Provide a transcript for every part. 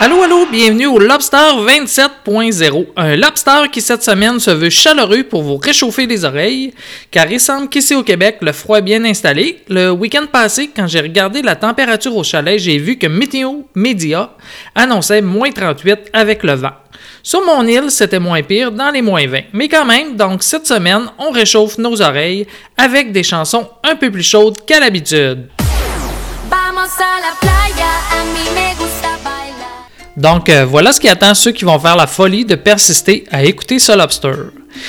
Allô, allô, bienvenue au Lobster 27.0. Un lobster qui cette semaine se veut chaleureux pour vous réchauffer les oreilles, car il semble qu'ici au Québec, le froid est bien installé. Le week-end passé, quand j'ai regardé la température au chalet, j'ai vu que Météo Média annonçait moins 38 avec le vent. Sur mon île, c'était moins pire, dans les moins 20. Mais quand même, donc cette semaine, on réchauffe nos oreilles avec des chansons un peu plus chaudes qu'à l'habitude. Donc euh, voilà ce qui attend ceux qui vont faire la folie de persister à écouter ce lobster.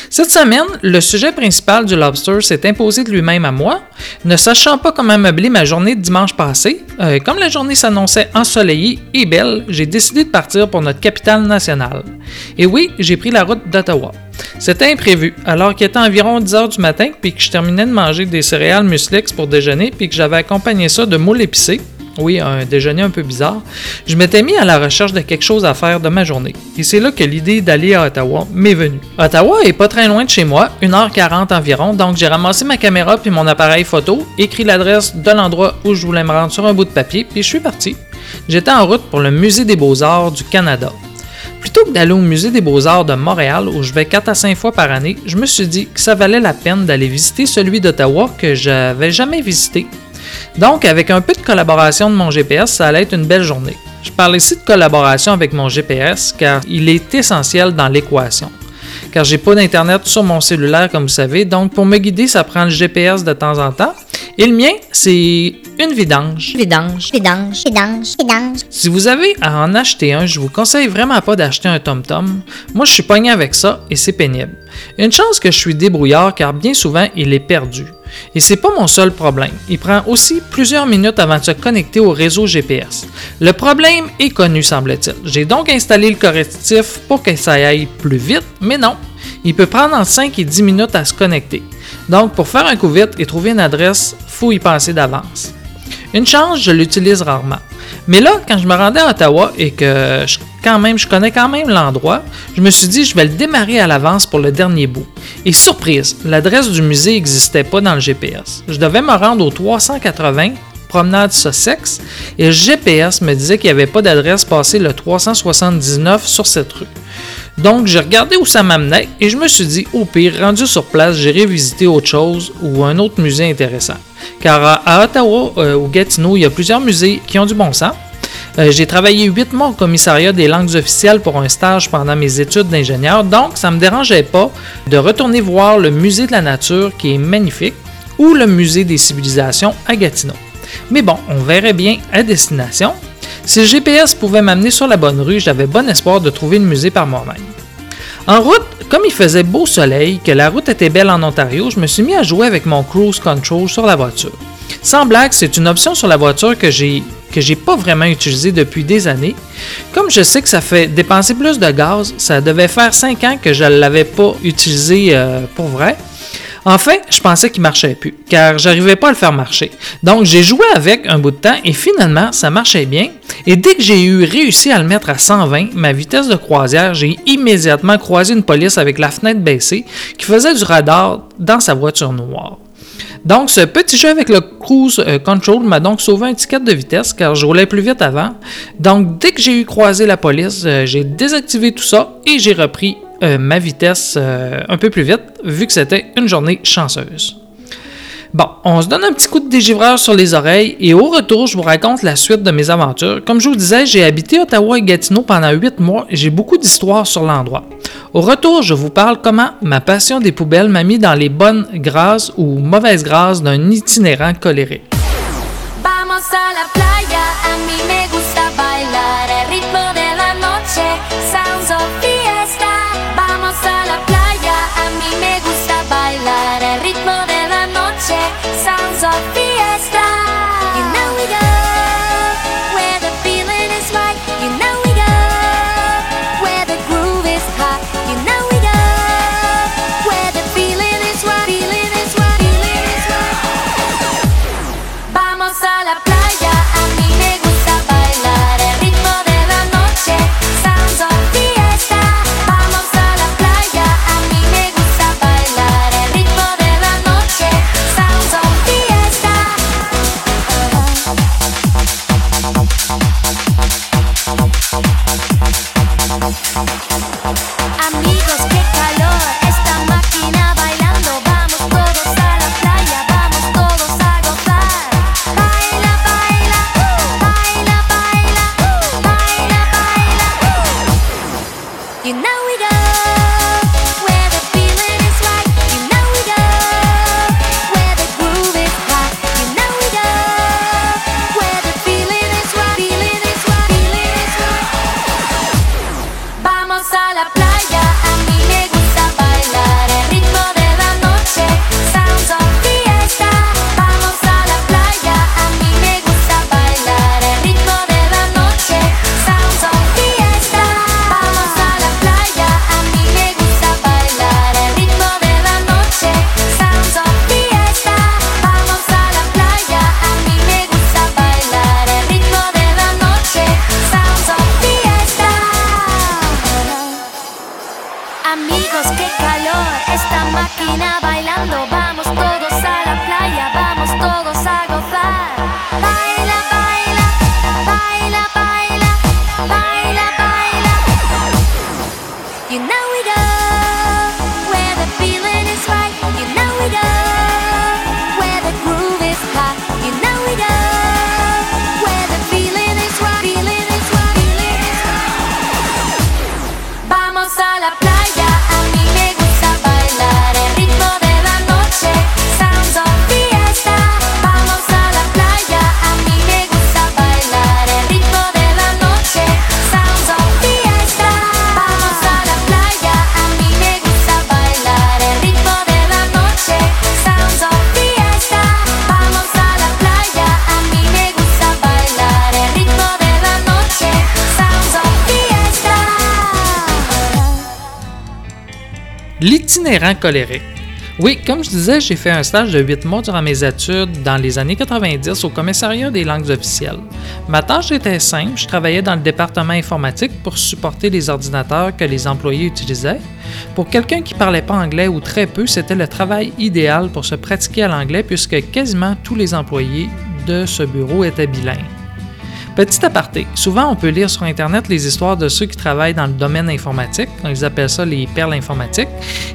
Cette semaine, le sujet principal du lobster s'est imposé de lui-même à moi, ne sachant pas comment meubler ma journée de dimanche passé. euh, comme la journée s'annonçait ensoleillée et belle, j'ai décidé de partir pour notre capitale nationale. Et oui, j'ai pris la route d'Ottawa. C'était imprévu, alors qu'il était environ 10 heures du matin, puis que je terminais de manger des céréales muslix pour déjeuner, puis que j'avais accompagné ça de moules épicées. Oui, un déjeuner un peu bizarre. Je m'étais mis à la recherche de quelque chose à faire de ma journée. Et c'est là que l'idée d'aller à Ottawa m'est venue. Ottawa est pas très loin de chez moi, 1h40 environ, donc j'ai ramassé ma caméra puis mon appareil photo, écrit l'adresse de l'endroit où je voulais me rendre sur un bout de papier, puis je suis parti. J'étais en route pour le Musée des Beaux-Arts du Canada. Plutôt que d'aller au Musée des Beaux-Arts de Montréal, où je vais 4 à 5 fois par année, je me suis dit que ça valait la peine d'aller visiter celui d'Ottawa que j'avais jamais visité. Donc, avec un peu de collaboration de mon GPS, ça allait être une belle journée. Je parle ici de collaboration avec mon GPS car il est essentiel dans l'équation. Car j'ai pas d'internet sur mon cellulaire comme vous savez, donc pour me guider, ça prend le GPS de temps en temps. Et le mien, c'est une vidange. Vidange, vidange, vidange, vidange. Si vous avez à en acheter un, je vous conseille vraiment pas d'acheter un TomTom. Moi, je suis pogné avec ça et c'est pénible. Une chance que je suis débrouillard car bien souvent, il est perdu. Et c'est pas mon seul problème. Il prend aussi plusieurs minutes avant de se connecter au réseau GPS. Le problème est connu, semble-t-il. J'ai donc installé le correctif pour que ça aille plus vite, mais non. Il peut prendre entre 5 et 10 minutes à se connecter. Donc, pour faire un coup vite et trouver une adresse, faut y penser d'avance. Une chance, je l'utilise rarement. Mais là, quand je me rendais à Ottawa et que je, quand même, je connais quand même l'endroit, je me suis dit je vais le démarrer à l'avance pour le dernier bout. Et surprise, l'adresse du musée n'existait pas dans le GPS. Je devais me rendre au 380 promenade Sussex et le GPS me disait qu'il n'y avait pas d'adresse passée le 379 sur cette rue. Donc, j'ai regardé où ça m'amenait et je me suis dit, au pire, rendu sur place, j'irai visiter autre chose ou un autre musée intéressant. Car à, Ottawa euh, ou Gatineau, il y a plusieurs musées qui ont du bon sens. Euh, j'ai travaillé 8 mois au commissariat des langues officielles pour un stage pendant mes études d'ingénieur, donc ça ne me dérangeait pas de retourner voir le musée de la nature qui est magnifique ou le musée des civilisations à Gatineau. Mais bon, on verrait bien à destination. Si le GPS pouvait m'amener sur la bonne rue, j'avais bon espoir de trouver le musée par moi-même. En route, comme il faisait beau soleil, que la route était belle en Ontario, je me suis mis à jouer avec mon cruise control sur la voiture. Sans blague, c'est une option sur la voiture que j'ai que j'ai pas vraiment utilisée depuis des années. Comme je sais que ça fait dépenser plus de gaz, ça devait faire 5 ans que je ne l'avais pas utilisé euh, pour vrai. En fait, je pensais qu'il marchait plus, car j'arrivais pas à le faire marcher. Donc j'ai joué avec un bout de temps et finalement ça marchait bien. Et dès que j'ai eu réussi à le mettre à 120, ma vitesse de croisière, j'ai immédiatement croisé une police avec la fenêtre baissée qui faisait du radar dans sa voiture noire. Donc, ce petit jeu avec le cruise euh, control m'a donc sauvé un ticket de vitesse car je roulais plus vite avant. Donc, dès que j'ai eu croisé la police, euh, j'ai désactivé tout ça et j'ai repris euh, ma vitesse un peu plus vite vu que c'était une journée chanceuse. Bon, on se donne un petit coup de dégivreur sur les oreilles et au retour, je vous raconte la suite de mes aventures. Comme je vous disais, j'ai habité Ottawa et Gatineau pendant 8 mois et j'ai beaucoup d'histoires sur l'endroit. Au retour, je vous parle comment ma passion des poubelles m'a mis dans les bonnes grâces ou mauvaises grâces d'un itinérant noche, we go. Colérique. Oui, comme je disais, j'ai fait un stage de 8 mois durant mes études dans les années 90 au commissariat des langues officielles. Ma tâche était simple, je travaillais dans le département informatique pour supporter les ordinateurs que les employés utilisaient. Pour quelqu'un qui parlait pas anglais ou très peu, c'était le travail idéal pour se pratiquer à l'anglais puisque quasiment tous les employés de ce bureau étaient bilingues. Petit aparté, souvent on peut lire sur Internet les histoires de ceux qui travaillent dans le domaine informatique, ils appellent ça les perles informatiques.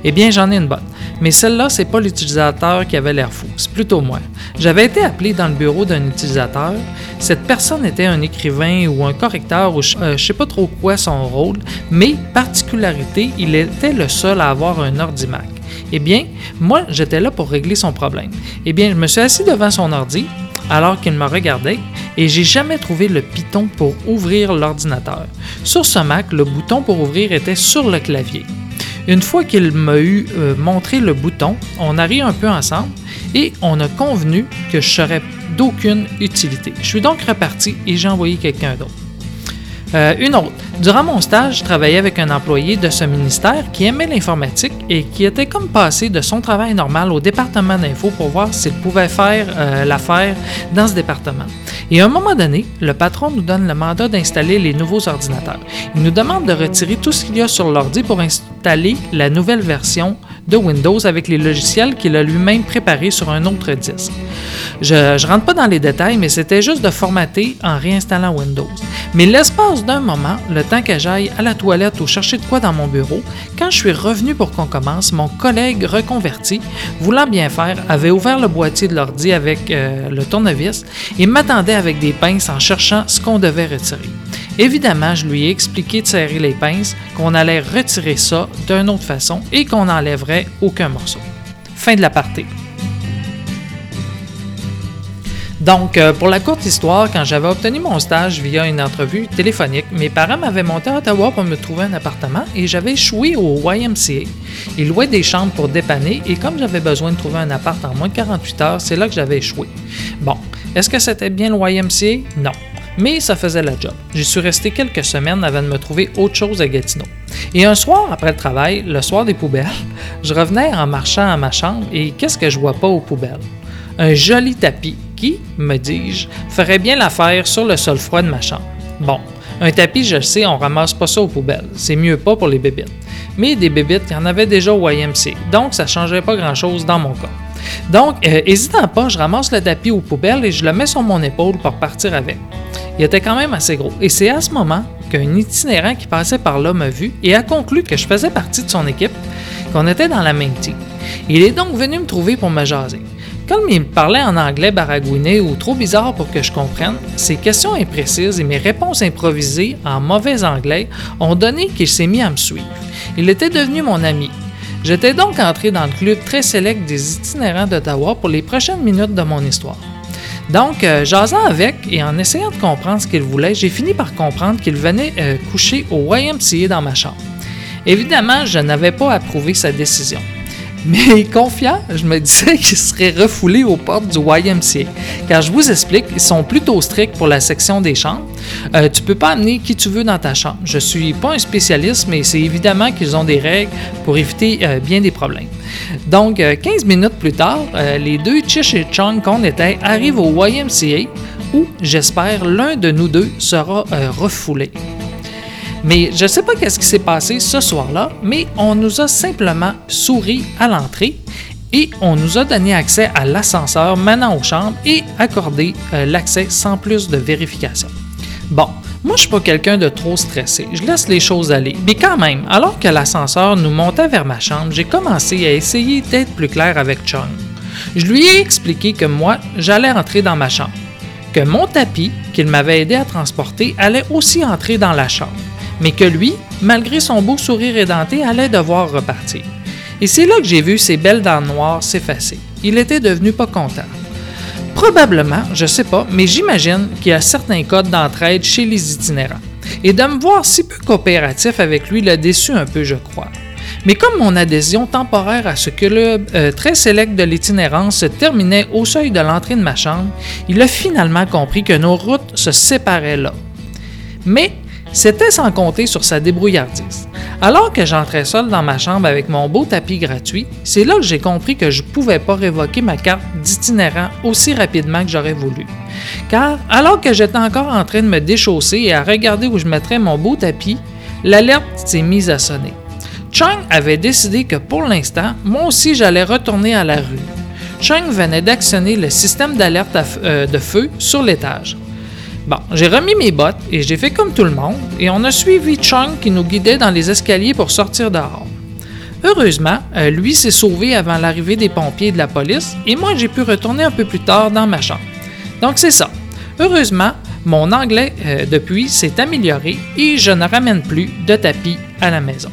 Eh bien, j'en ai une bonne. Mais celle-là, c'est pas l'utilisateur qui avait l'air fou, c'est plutôt moi. J'avais été appelé dans le bureau d'un utilisateur. Cette personne était un écrivain ou un correcteur ou je, euh, sais pas trop quoi son rôle, mais particularité, il était le seul à avoir un ordi-Mac. Eh bien, moi, j'étais là pour régler son problème. Eh bien, je me suis assis devant son ordi, alors qu'il me regardait et j'ai jamais trouvé le piton pour ouvrir l'ordinateur. Sur ce Mac, le bouton pour ouvrir était sur le clavier. Une fois qu'il m'a eu euh, montré le bouton, on a ri un peu ensemble et on a convenu que je serais d'aucune utilité. Je suis donc reparti et j'ai envoyé quelqu'un d'autre. Euh, une autre. Durant mon stage, je travaillais avec un employé de ce ministère qui aimait l'informatique et qui était comme passé de son travail normal au département d'info pour voir s'il pouvait faire euh, l'affaire dans ce département. Et à un moment donné, le patron nous donne le mandat d'installer les nouveaux ordinateurs. Il nous demande de retirer tout ce qu'il y a sur l'ordi pour installer la nouvelle version de Windows avec les logiciels qu'il a lui-même préparés sur un autre disque. Je ne rentre pas dans les détails, mais c'était juste de formater en réinstallant Windows. Mais l'espace d'un moment, le temps que j'aille à la toilette ou chercher de quoi dans mon bureau, quand je suis revenu pour qu'on commence, mon collègue reconverti, voulant bien faire, avait ouvert le boîtier de l'ordi avec euh, le tournevis et m'attendait avec des pinces en cherchant ce qu'on devait retirer. Évidemment, je lui ai expliqué de serrer les pinces, qu'on allait retirer ça d'une autre façon et qu'on n'enlèverait aucun morceau. Fin de la partie. Donc, euh, pour la courte histoire, quand j'avais obtenu mon stage via une entrevue téléphonique, mes parents m'avaient monté à Ottawa pour me trouver un appartement et j'avais échoué au YMCA. Ils louaient des chambres pour dépanner et comme j'avais besoin de trouver un appart en moins de 48 heures, c'est là que j'avais échoué. Bon, est-ce que c'était bien le YMCA? Non. Mais ça faisait la job. J'y suis resté quelques semaines avant de me trouver autre chose à Gatineau. Et un soir, après le travail, le soir des poubelles, je revenais en marchant à ma chambre et qu'est-ce que je vois pas aux poubelles? Un joli tapis qui, me dis-je, ferait bien l'affaire sur le sol froid de ma chambre. Bon, un tapis, je le sais, on ramasse pas ça aux poubelles. C'est mieux pas pour les bébites. Mais des bébites, il y en avait déjà au YMC, donc ça changeait pas grand-chose dans mon cas. Donc, euh, hésitant pas, je ramasse le tapis aux poubelles et je le mets sur mon épaule pour partir avec. Il était quand même assez gros. Et c'est à ce moment qu'un itinérant qui passait par là m'a vu et a conclu que je faisais partie de son équipe, qu'on était dans la même team. Il est donc venu me trouver pour me jaser. Comme il me parlait en anglais baragouiné ou trop bizarre pour que je comprenne, ses questions imprécises et mes réponses improvisées en mauvais anglais ont donné qu'il s'est mis à me suivre. Il était devenu mon ami. J'étais donc entré dans le club très sélect des itinérants d'Ottawa pour les prochaines minutes de mon histoire. Donc, euh, jasant avec et en essayant de comprendre ce qu'il voulait, j'ai fini par comprendre qu'il venait euh, coucher au YMCA dans ma chambre. Évidemment, je n'avais pas approuvé sa décision. Mais confiant, je me disais qu'il serait refoulé aux portes du YMCA. Car je vous explique, ils sont plutôt stricts pour la section des chambres. Euh, tu peux pas amener qui tu veux dans ta chambre. Je suis pas un spécialiste, mais c'est évidemment qu'ils ont des règles pour éviter euh, bien des problèmes. Donc, euh, 15 minutes plus tard, euh, les deux Chish et Chong qu'on était arrivent au YMCA où, j'espère, l'un de nous deux sera euh, refoulé. Mais je ne sais pas qu'est-ce qui s'est passé ce soir-là, mais on nous a simplement souri à l'entrée et on nous a donné accès à l'ascenseur menant aux chambres et accordé euh, l'accès sans plus de vérification. Bon, moi je suis pas quelqu'un de trop stressé, je laisse les choses aller. Mais quand même, alors que l'ascenseur nous montait vers ma chambre, j'ai commencé à essayer d'être plus clair avec Chung. Je lui ai expliqué que moi, j'allais entrer dans ma chambre, que mon tapis, qu'il m'avait aidé à transporter, allait aussi entrer dans la chambre, mais que lui, malgré son beau sourire édenté, allait devoir repartir. Et c'est là que j'ai vu ses belles dents noires s'effacer. Il était devenu pas content. Probablement, je sais pas, mais j'imagine qu'il y a certains codes d'entraide chez les itinérants. Et de me voir si peu coopératif avec lui l'a déçu un peu, je crois. Mais comme mon adhésion temporaire à ce club euh, très sélect de l'itinérance se terminait au seuil de l'entrée de ma chambre, il a finalement compris que nos routes se séparaient là. Mais c'était sans compter sur sa débrouillardise. Alors que j'entrais seul dans ma chambre avec mon beau tapis gratuit, c'est là que j'ai compris que je ne pouvais pas révoquer ma carte d'itinérant aussi rapidement que j'aurais voulu. Car alors que j'étais encore en train de me déchausser et à regarder où je mettrais mon beau tapis, l'alerte s'est mise à sonner. Chung avait décidé que pour l'instant, moi aussi j'allais retourner à la rue. Chung venait d'actionner le système d'alerte euh, de feu sur l'étage. Bon, j'ai remis mes bottes et j'ai fait comme tout le monde et on a suivi Chung qui nous guidait dans les escaliers pour sortir dehors. Heureusement, euh, lui s'est sauvé avant l'arrivée des pompiers de la police et moi j'ai pu retourner un peu plus tard dans ma chambre. Donc c'est ça. Heureusement, mon anglais euh, depuis s'est amélioré et je ne ramène plus de tapis à la maison.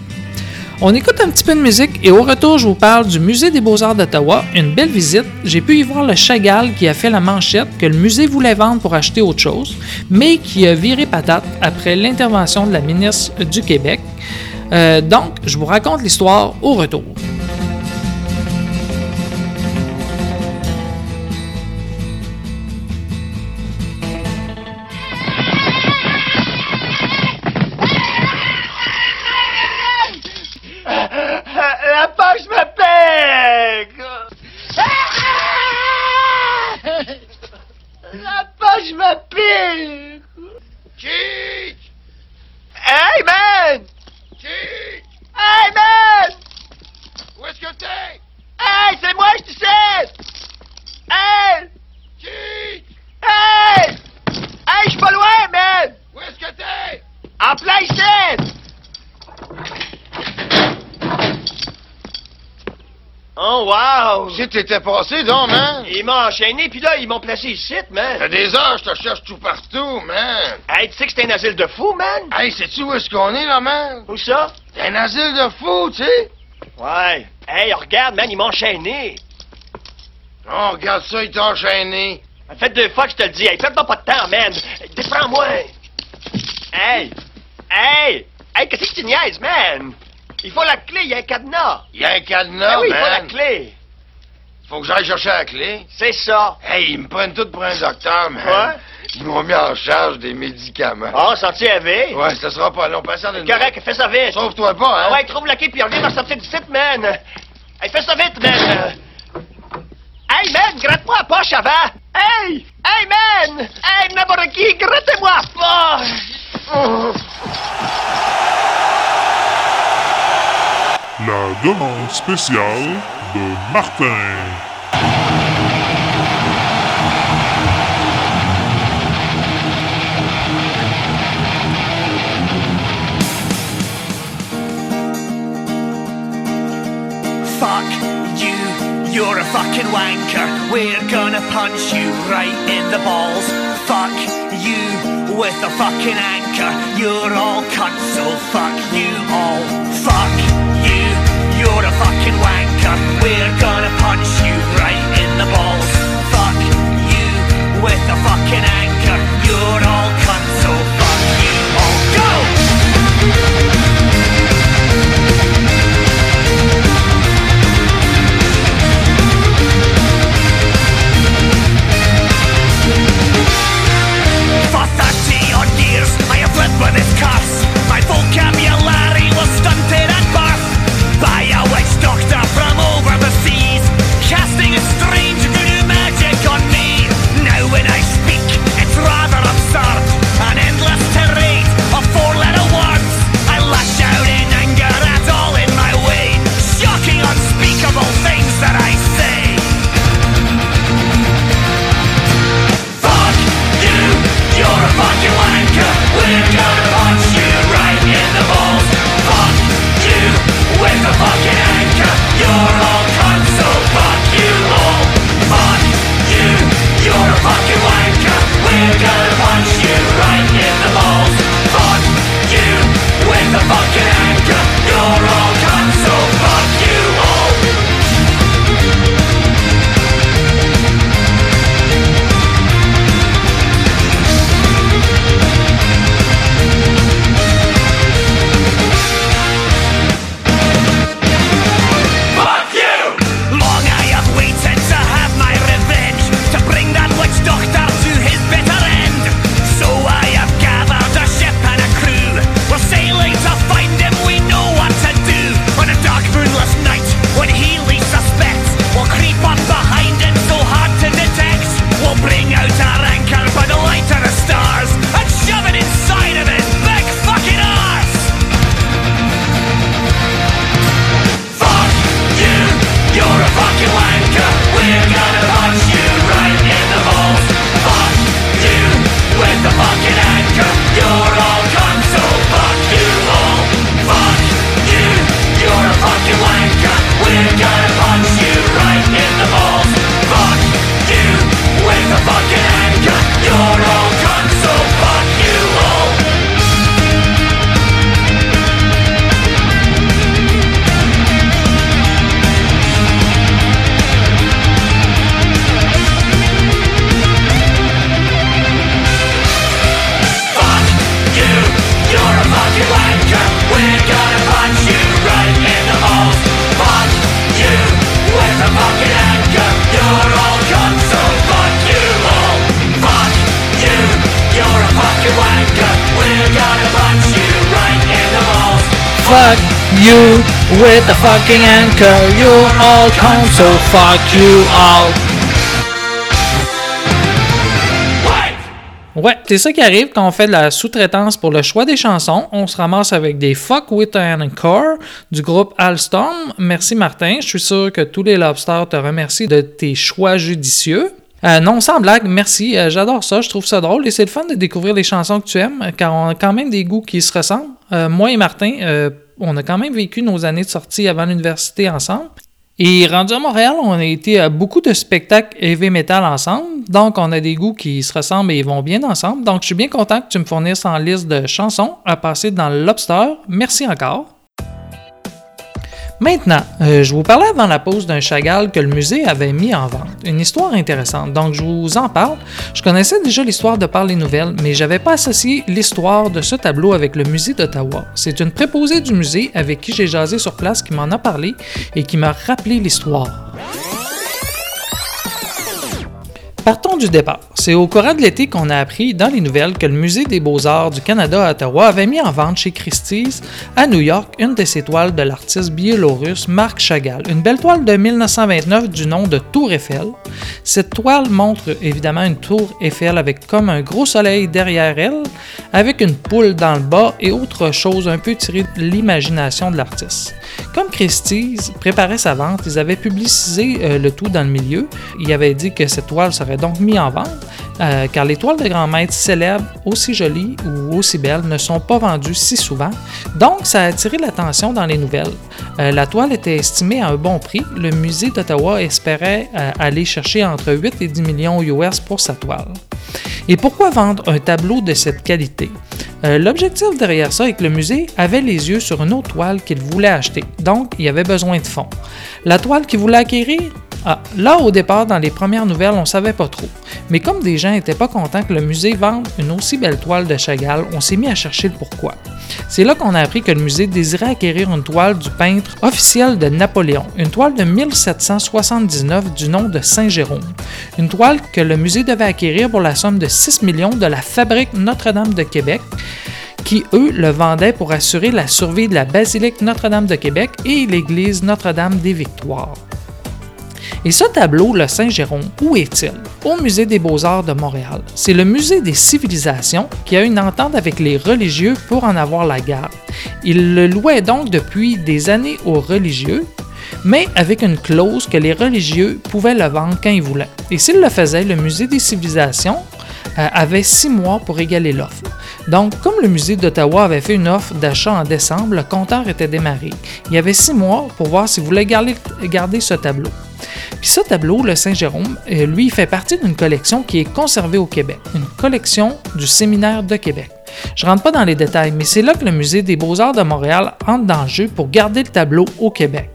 On écoute un petit peu de musique et au retour, je vous parle du Musée des Beaux-Arts d'Ottawa. Une belle visite. J'ai pu y voir le Chagall qui a fait la manchette que le musée voulait vendre pour acheter autre chose, mais qui a viré patate après l'intervention de la ministre du Québec. Euh, donc, je vous raconte l'histoire au retour. T'étais passé, donc, man. Ils m'ont enchaîné, puis là, ils m'ont placé ici, man. T'as des heures, je te cherche tout partout, man. Hey, tu sais que c'est un asile de fous, man? Hey, sais-tu où est-ce qu'on est, là, man? Où ça? C'est un asile de fous, tu sais. Ouais. Hey, regarde, man, ils m'ont enchaîné. Oh, regarde ça, il t'a enchaîné. Ça fait deux fois que je te le dis. Hey, perds-toi pas de temps, man. Déprends-moi. Hey! Hey! Hey, qu'est-ce que tu niaises, man? Il faut la clé, il y a un cadenas. Il y a un Ah cadenas, oui, il faut la man. clé. Faut que j'aille chercher la clé. C'est ça. Hey, ils me prennent tout pour un docteur, man. Ouais? Ils m'ont mis en charge des médicaments. Oh, senti avec. Ouais, ça sera pas long. Passe en une Correct, fais ça vite. Sauve-toi pas, hein. Ah ouais, trouve la clé, puis reviens me sortir du site, man. Hey, fais ça vite, man. Hey, man, gratte-moi la poche avant. Hey! Hey, man! Hey, n'importe qui, grattez-moi la poche. La demande spéciale de Martin. Fuck you, you're a fucking wanker. We're gonna punch you right in the balls. Fuck you with a fucking anchor. You're all cunts, so fuck you all. Fuck We're gonna punch you right in the balls. Fuck you with a fucking anchor. You're all cunts, so fuck you all. Go! For 30 odd years I have lived with this curse you with the fucking anchor. You all come, so fuck you all. Ouais, c'est ça qui arrive quand on fait de la sous-traitance pour le choix des chansons. On se ramasse avec des Fuck with an Encore du groupe Alstom. Merci Martin, je suis sûr que tous les lobsters te remercient de tes choix judicieux. Euh, non, sans blague, merci. Euh, J'adore ça, je trouve ça drôle et c'est le fun de découvrir les chansons que tu aimes car on a quand même des goûts qui se ressemblent. Euh, moi et Martin, euh, on a quand même vécu nos années de sortie avant l'université ensemble. Et rendu à Montréal, on a été à beaucoup de spectacles heavy metal ensemble. Donc, on a des goûts qui se ressemblent et vont bien ensemble. Donc, je suis bien content que tu me fournisses en liste de chansons à passer dans le Lobster. Merci encore. Maintenant, euh, je vous parlais avant la pause d'un Chagall que le musée avait mis en vente. Une histoire intéressante, donc je vous en parle. Je connaissais déjà l'histoire de par les nouvelles, mais j'avais pas associé l'histoire de ce tableau avec le musée d'Ottawa. C'est une préposée du musée avec qui j'ai jasé sur place qui m'en a parlé et qui m'a rappelé l'histoire. Partons du départ. C'est au courant de l'été qu'on a appris dans les nouvelles que le Musée des beaux-arts du Canada à Ottawa avait mis en vente chez Christie's à New York une de ses toiles de l'artiste biélorusse Marc Chagall, une belle toile de 1929 du nom de Tour Eiffel. Cette toile montre évidemment une tour Eiffel avec comme un gros soleil derrière elle, avec une poule dans le bas et autre chose un peu tirée de l'imagination de l'artiste. Comme Christie's préparait sa vente, ils avaient publicisé euh, le tout dans le milieu. Ils avaient dit que cette toile serait donc mise en vente, euh, car les toiles de grand maître célèbres, aussi jolies ou aussi belles, ne sont pas vendues si souvent. Donc, ça a attiré l'attention dans les nouvelles. Euh, la toile était estimée à un bon prix. Le musée d'Ottawa espérait euh, aller chercher entre 8 et 10 millions US pour sa toile. Et pourquoi vendre un tableau de cette qualité? L'objectif derrière ça est que le musée avait les yeux sur une autre toile qu'il voulait acheter, donc il avait besoin de fonds. La toile qu'il voulait acquérir? Ah, là, au départ, dans les premières nouvelles, on savait pas trop. Mais comme des gens n'étaient pas contents que le musée vende une aussi belle toile de Chagall, on s'est mis à chercher le pourquoi. C'est là qu'on a appris que le musée désirait acquérir une toile du peintre officiel de Napoléon, une toile de 1779 du nom de Saint-Jérôme. Une toile que le musée devait acquérir pour la somme de 6 millions de la fabrique Notre-Dame de Québec, qui, eux, le vendaient pour assurer la survie de la basilique Notre-Dame de Québec et l'église Notre-Dame des Victoires. Et ce tableau, le Saint-Jérôme, où est-il? Au Musée des Beaux-Arts de Montréal. C'est le Musée des civilisations qui a une entente avec les religieux pour en avoir la garde. Il le louait donc depuis des années aux religieux, mais avec une clause que les religieux pouvaient le vendre quand ils voulaient. Et s'ils le faisaient, le Musée des civilisations euh, avait six mois pour égaler l'offre. Donc, comme le musée d'Ottawa avait fait une offre d'achat en décembre, le compteur était démarré. Il y avait six mois pour voir s'il voulait garder, garder ce tableau. Puis ce tableau, le Saint-Jérôme, euh, lui, fait partie d'une collection qui est conservée au Québec, une collection du Séminaire de Québec. Je rentre pas dans les détails, mais c'est là que le Musée des Beaux-Arts de Montréal entre dans le jeu pour garder le tableau au Québec.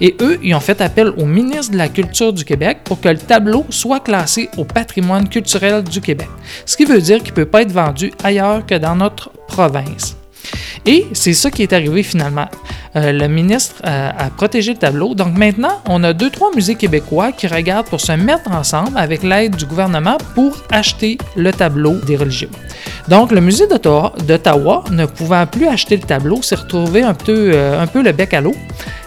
Et eux, ils ont fait appel au ministre de la Culture du Québec pour que le tableau soit classé au patrimoine culturel du Québec. Ce qui veut dire qu'il ne peut pas être vendu ailleurs que dans notre province. Et c'est ça qui est arrivé finalement. Euh, le ministre euh, a protégé le tableau. Donc maintenant, on a deux, trois musées québécois qui regardent pour se mettre ensemble avec l'aide du gouvernement pour acheter le tableau des religieux. Donc le musée d'Ottawa, ne pouvant plus acheter le tableau, s'est retrouvé un peu, euh, le bec à l'eau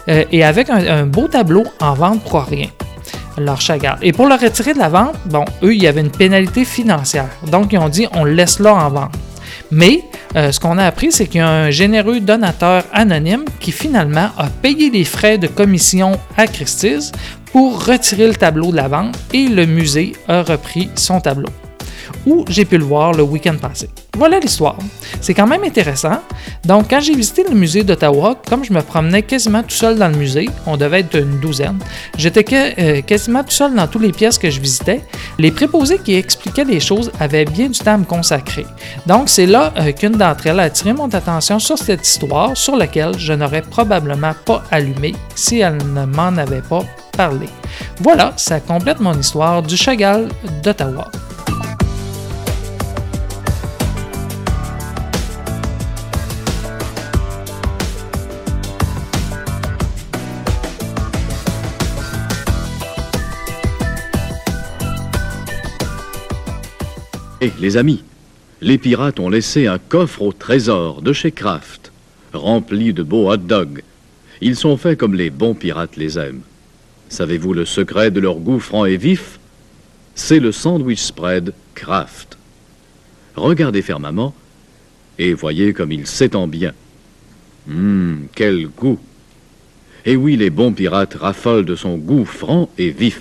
et avec un, beau tableau en vente pour rien leur Chagall. Et pour le retirer de la vente, bon, eux, il y avait une pénalité financière. Donc, ils ont dit, on le laisse là en vente. Mais euh, ce qu'on a appris, c'est qu'il y a un généreux donateur anonyme qui finalement a payé les frais de commission à Christie's pour retirer le tableau de la vente et le musée a repris son tableau. Où j'ai pu le voir le week-end passé. Voilà l'histoire. C'est quand même intéressant. Donc, quand j'ai visité le musée d'Ottawa, comme je me promenais quasiment tout seul dans le musée, on devait être une douzaine, j'étais euh, quasiment tout seul dans toutes les pièces que je visitais. Les préposés qui expliquaient les choses avaient bien du temps à me consacrer. Donc, c'est là euh, qu'une d'entre elles a attiré mon attention sur cette histoire sur laquelle je n'aurais probablement pas allumé si elle ne m'en avait pas parlé. Voilà, ça complète mon histoire du Chagall d'Ottawa. Eh, les amis, les pirates ont laissé un coffre au trésor de chez Kraft. remplis de beaux hot dogs. Ils sont faits comme les bons pirates les aiment. Savez-vous le secret de leur goût franc et vif? C'est le sandwich spread Kraft. Regardez fermement et voyez comme il s'étend bien. Hum, quel goût Et oui, les bons pirates raffolent de son goût franc et vif.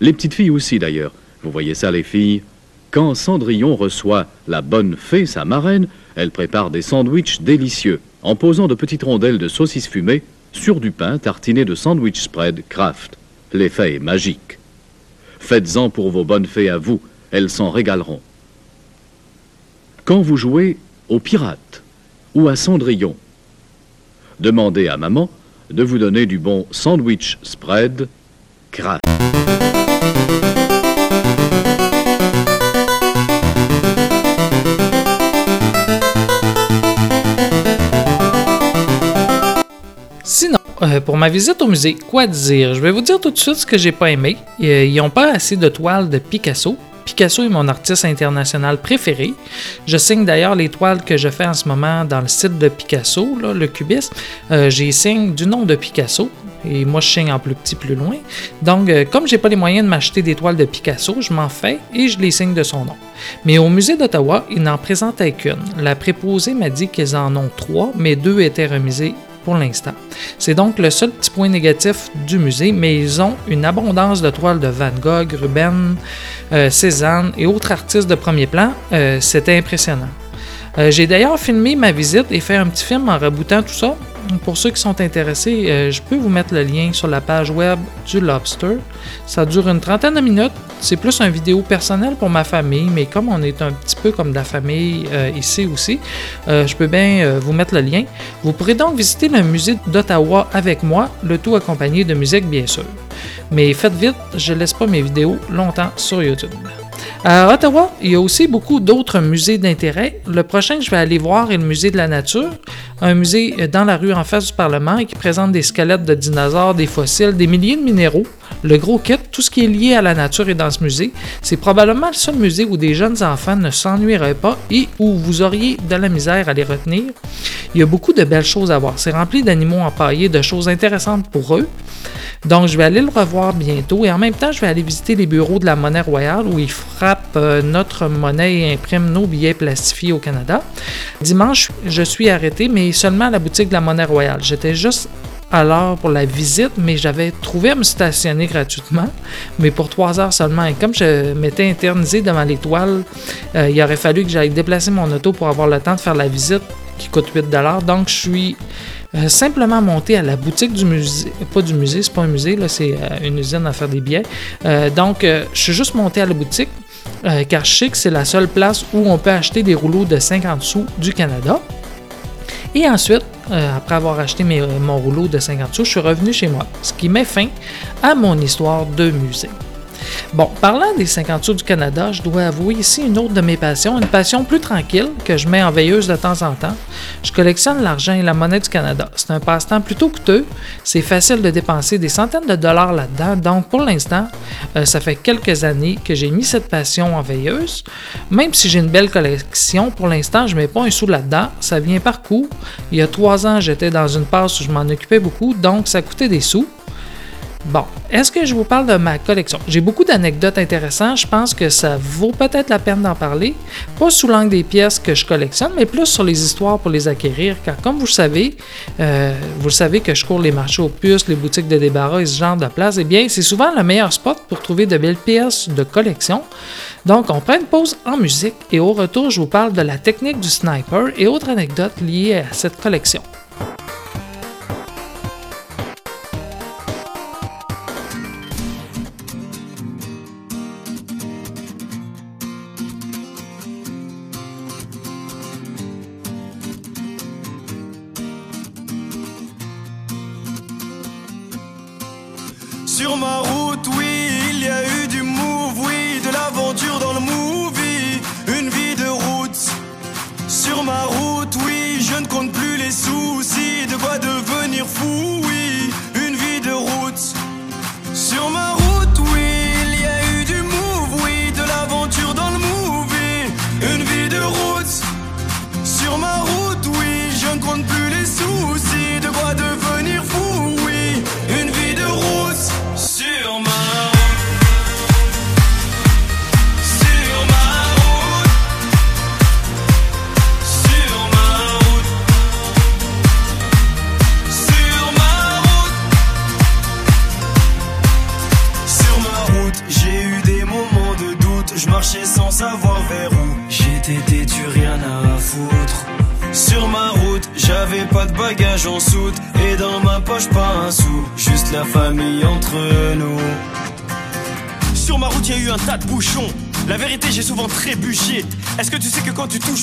Les petites filles aussi d'ailleurs. Vous voyez ça les filles? Quand Cendrillon reçoit la bonne fée, sa marraine, elle prépare des sandwichs délicieux en posant de petites rondelles de saucisses fumées sur du pain tartiné de sandwich spread Kraft. L'effet est magique. Faites-en pour vos bonnes fées à vous, elles s'en régaleront. Quand vous jouez aux pirates ou à Cendrillon, demandez à maman de vous donner du bon sandwich spread Kraft. Euh, pour ma visite au musée, quoi dire? Je vais vous dire tout de suite ce que j'ai pas aimé. Euh, Ils n'ont pas assez de toiles de Picasso. Picasso est mon artiste international préféré. Je signe d'ailleurs les toiles que je fais en ce moment dans le site de Picasso, le cubisme. Euh, J'y signe du nom de Picasso. Et moi, je signe en plus petit, plus loin. Donc, euh, comme j'ai pas les moyens de m'acheter des toiles de Picasso, je m'en fais et je les signe de son nom. Mais au musée d'Ottawa, il n'en présentait qu'une. La préposée m'a dit qu'ils en ont trois, mais deux étaient remisées l'instant. C'est donc le seul petit point négatif du musée, mais ils ont une abondance de toiles de Van Gogh, Ruben, euh, Cézanne et autres artistes de premier plan. Euh, C'était impressionnant. Euh, J'ai d'ailleurs filmé ma visite et fait un petit film en rebootant tout ça. Pour ceux qui sont intéressés, euh, je peux vous mettre le lien sur la page web du Lobster. Ça dure une trentaine de minutes. C'est plus une vidéo personnelle pour ma famille, mais comme on est un petit peu comme de la famille euh, ici aussi, euh, je peux bien vous mettre le lien. Vous pourrez donc visiter le musée d'Ottawa avec moi, le tout accompagné de musique bien sûr. Mais faites vite, je laisse pas mes vidéos longtemps sur YouTube. À Ottawa, il y a aussi beaucoup d'autres musées d'intérêt. Le prochain que je vais aller voir est le musée de la nature, un musée euh, dans la rue en face du Parlement et qui présente des squelettes de dinosaures, des fossiles, des milliers de minéraux. Le gros kit, tout ce qui est lié à la nature est dans ce musée. C'est probablement le seul musée où des jeunes enfants ne s'ennuieraient pas et où vous auriez de la misère à les retenir. Il y a beaucoup de belles choses à voir. C'est rempli d'animaux empaillés, de choses intéressantes pour eux. Donc, je vais aller le revoir bientôt et en même temps, je vais aller visiter les bureaux de la monnaie royale où ils frappent euh, notre monnaie et impriment nos billets plastifiés au Canada. Dimanche, je suis arrêté, mais seulement à la boutique de la monnaie royale. J'étais juste à l'heure pour la visite, mais j'avais trouvé à me stationner gratuitement, mais pour trois heures seulement. Et comme je m'étais internisé devant l'étoile, euh, il aurait fallu que j'aille déplacer mon auto pour avoir le temps de faire la visite qui coûte 8 Donc, je suis euh, simplement monté à la boutique du musée, pas du musée, c'est pas un musée, là, c'est euh, une usine à faire des billets. Donc, je suis juste monté à la boutique car je sais que c'est la seule place où on peut acheter des rouleaux de 50 sous du Canada. Et ensuite, euh, après avoir acheté mes- mon rouleau de 50 sous, je suis revenu chez moi, ce qui met fin à mon histoire de musée. Bon, parlant des 50 sous du Canada, je dois avouer ici une autre de mes passions, une passion plus tranquille que je mets en veilleuse de temps en temps. Je collectionne l'argent et la monnaie du Canada. C'est un passe-temps plutôt coûteux. C'est facile de dépenser des centaines de dollars là-dedans. Donc, pour l'instant, euh, ça fait quelques années que j'ai mis cette passion en veilleuse. Même si j'ai une belle collection, pour l'instant, je mets pas un sou là-dedans. Ça vient par coup. Il y a trois ans, j'étais dans une passe où je m'en occupais beaucoup, donc ça coûtait des sous. Bon, est-ce que je vous parle de ma collection? J'ai beaucoup d'anecdotes intéressantes, je pense que ça vaut peut-être la peine d'en parler. Pas sous l'angle des pièces que je collectionne, mais plus sur les histoires pour les acquérir, car comme vous le savez, euh, vous savez que je cours les marchés aux puces, les boutiques de débarras et ce genre de place, eh bien, c'est souvent le meilleur spot pour trouver de belles pièces de collection. Donc, on prend une pause en musique et au retour, je vous parle de la technique du sniper et autres anecdotes liées à cette collection.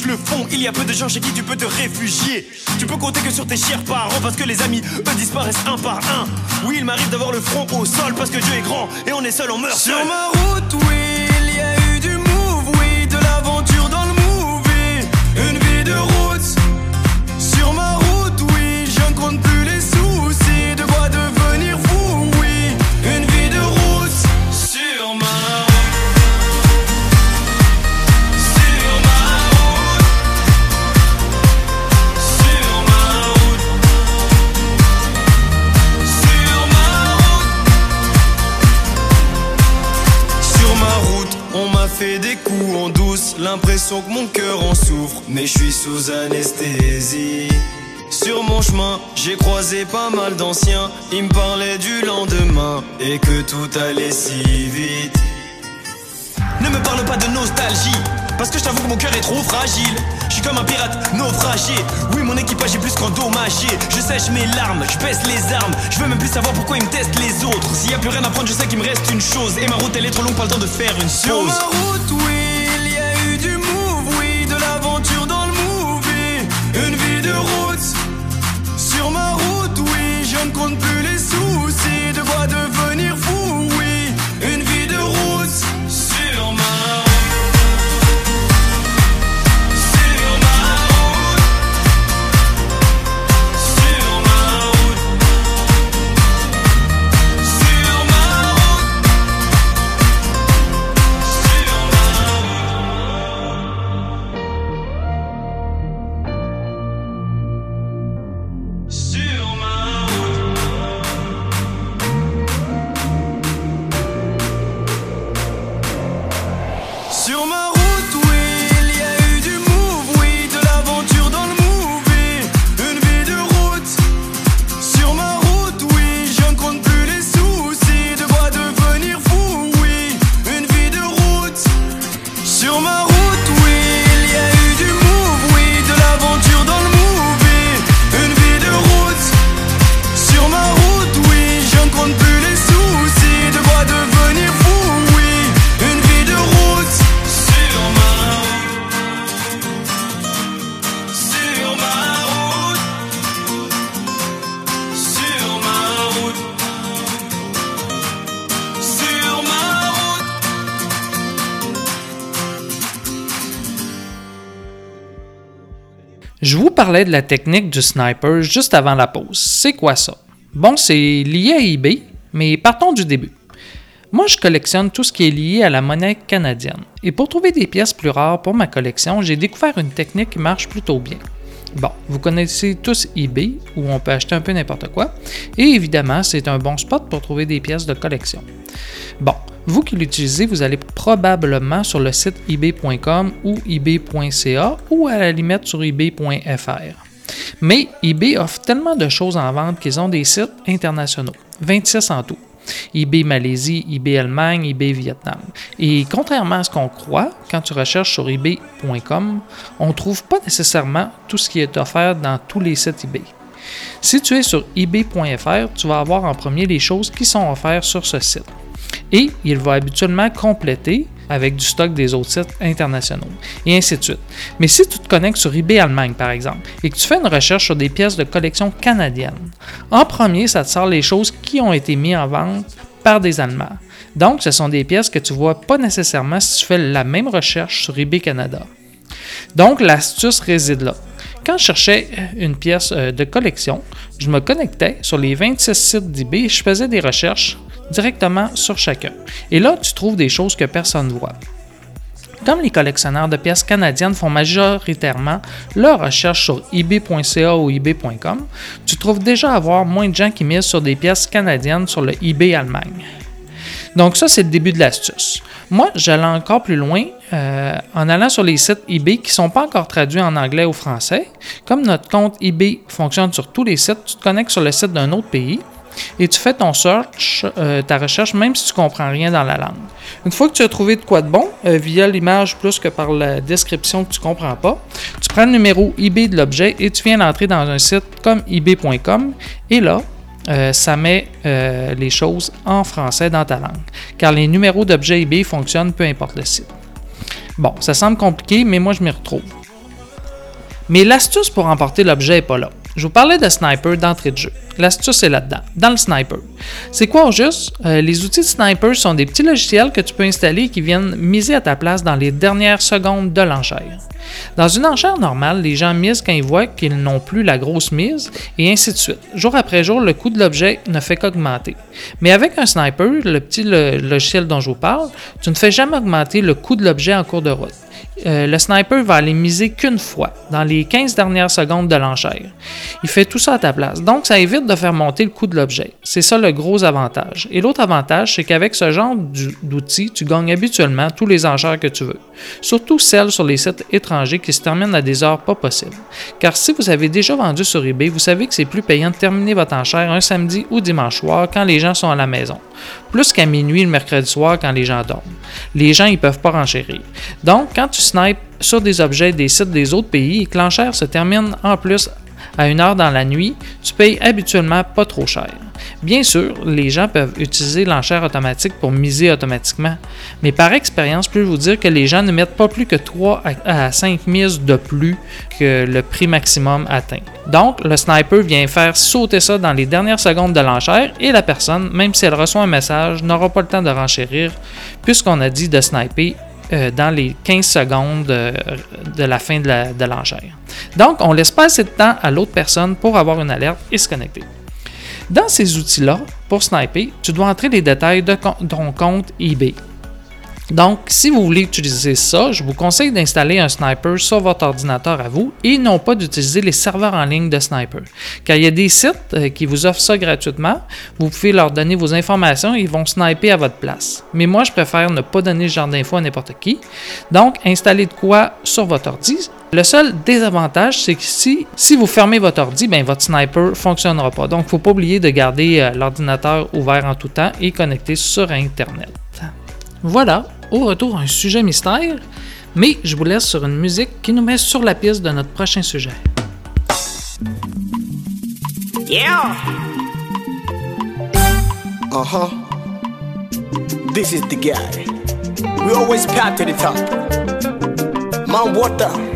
Le fond, il y a peu de gens chez qui tu peux te réfugier. Tu peux compter que sur tes chers parents parce que les amis, eux, disparaissent un par un. Oui, il m'arrive d'avoir le front au sol parce que Dieu est grand et on est seul, on meurt Sur ma route, oui, fait des coups en douce, l'impression que mon cœur en souffre, mais je suis sous anesthésie. Sur mon chemin, j'ai croisé pas mal d'anciens, ils me parlaient du lendemain et que tout allait si vite. Ne me parle pas de nostalgie, parce que je t'avoue que mon cœur est trop fragile. Comme un pirate naufragé. Oui, mon équipage est plus qu'endommagé. Je sèche mes larmes, je baisse les armes. Je veux même plus savoir pourquoi ils me testent les autres. S'il y a plus rien à prendre, je sais qu'il me reste une chose. Et ma route, elle est trop longue, pas le temps de faire une Sur pause. ma route, oui, il y a eu du move, oui, de l'aventure dans le movie. Une vie de route. Sur ma route, oui, je ne compte plus les soucis. De quoi devenir fou, Parlais de la technique du sniper juste avant la pause. C'est quoi ça? Bon, c'est lié à eBay, mais partons du début. Moi, je collectionne tout ce qui est lié à la monnaie canadienne. Et pour trouver des pièces plus rares pour ma collection, j'ai découvert une technique qui marche plutôt bien. Bon, vous connaissez tous eBay, où on peut acheter un peu n'importe quoi. Et évidemment, c'est un bon spot pour trouver des pièces de collection. Bon, vous qui l'utilisez, vous allez probablement sur le site ebay.com ou ebay.ca ou à la limite sur ebay.fr. Mais eBay offre tellement de choses en vente qu'ils ont des sites internationaux, 26 en tout. eBay Malaisie, eBay Allemagne, eBay Vietnam. Et contrairement à ce qu'on croit, quand tu recherches sur ebay.com, on ne trouve pas nécessairement tout ce qui est offert dans tous les sites eBay. Si tu es sur ebay.fr, tu vas avoir en premier les choses qui sont offertes sur ce site. Et il va habituellement compléter avec du stock des autres sites internationaux, et ainsi de suite. Mais si tu te connectes sur eBay Allemagne, par exemple, et que tu fais une recherche sur des pièces de collection canadiennes, en premier, ça te sort les choses qui ont été mises en vente par des Allemands. Donc, ce sont des pièces que tu ne vois pas nécessairement si tu fais la même recherche sur eBay Canada. Donc, l'astuce réside là. Quand je cherchais une pièce euh, de collection, je me connectais sur les 26 sites d'eBay et je faisais des recherches directement sur chacun. Et là, tu trouves des choses que personne ne voit. Comme les collectionneurs de pièces canadiennes font majoritairement leurs recherches sur ebay.ca ou ebay.com, tu trouves déjà avoir moins de gens qui misent sur des pièces canadiennes sur le eBay Allemagne. Donc ça, c'est le début de l'astuce. Moi, j'allais encore plus loin euh, en allant sur les sites eBay qui ne sont pas encore traduits en anglais ou français. Comme notre compte eBay fonctionne sur tous les sites, tu te connectes sur le site d'un autre pays et tu fais ton search, euh, ta recherche, même si tu comprends rien dans la langue. Une fois que tu as trouvé de quoi de bon, euh, via l'image plus que par la description que tu comprends pas, tu prends le numéro eBay de l'objet et tu viens l'entrer dans un site comme ebay.com et là, euh, ça met les choses en français dans ta langue, car les numéros d'objets eBay fonctionnent peu importe le site. Bon, ça semble compliqué, mais moi je m'y retrouve. Mais l'astuce pour emporter l'objet n'est pas là. Je vous parlais de sniper d'entrée de jeu. L'astuce est là-dedans, dans le sniper. C'est quoi au juste? Euh, les outils de sniper sont des petits logiciels que tu peux installer qui viennent miser à ta place dans les dernières secondes de l'enchère. Dans une enchère normale, les gens misent quand ils voient qu'ils n'ont plus la grosse mise, et ainsi de suite. Jour après jour, le coût de l'objet ne fait qu'augmenter. Mais avec un sniper, le petit logiciel dont je vous parle, tu ne fais jamais augmenter le coût de l'objet en cours de route. Euh, le sniper va aller miser qu'une fois, dans les 15 dernières secondes de l'enchère. Il fait tout ça à ta place, donc ça évite de faire monter le coût de l'objet. C'est ça le gros avantage. Et l'autre avantage, c'est qu'avec ce genre d'outils, tu gagnes habituellement tous les enchères que tu veux. Surtout celles sur les sites étrangers qui se terminent à des heures pas possibles. Car si vous avez déjà vendu sur eBay, vous savez que c'est plus payant de terminer votre enchère un samedi ou dimanche soir quand les gens sont à la maison, plus qu'à minuit le mercredi soir quand les gens dorment. Les gens ils peuvent pas renchérir. Donc, quand tu snipes sur des objets des sites des autres pays et que l'enchère se termine en plus à une heure dans la nuit, tu payes habituellement pas trop cher. Bien sûr, les gens peuvent utiliser l'enchère automatique pour miser automatiquement, mais par expérience, je peux vous dire que les gens ne mettent pas plus que 3 à à 5 mises de plus que le prix maximum atteint. Donc, le sniper vient faire sauter ça dans les dernières secondes de l'enchère et la personne, même si elle reçoit un message, n'aura pas le temps de renchérir puisqu'on a dit de sniper euh, dans les 15 secondes euh, de la fin de l'enchère. Donc, on laisse pas assez de temps à l'autre personne pour avoir une alerte et se connecter. Dans ces outils-là, pour sniper, tu dois entrer les détails de ton compte eBay. Donc, si vous voulez utiliser ça, je vous conseille d'installer un sniper sur votre ordinateur à vous et non pas d'utiliser les serveurs en ligne de sniper. Car il y a des sites euh, qui vous offrent ça gratuitement. Vous pouvez leur donner vos informations et ils vont sniper à votre place. Mais moi, je préfère ne pas donner ce genre d'infos à n'importe qui. Donc, installez de quoi sur votre ordi. Le seul désavantage, c'est que si, vous fermez votre ordi, ben, votre sniper ne fonctionnera pas. Donc, il ne faut pas oublier de garder euh, l'ordinateur ouvert en tout temps et connecté sur Internet. Voilà, au retour un sujet mystère, mais je vous laisse sur une musique qui nous met sur la piste de notre prochain sujet. Yeah! Uh huh. This is the guy. We always to the top. Water.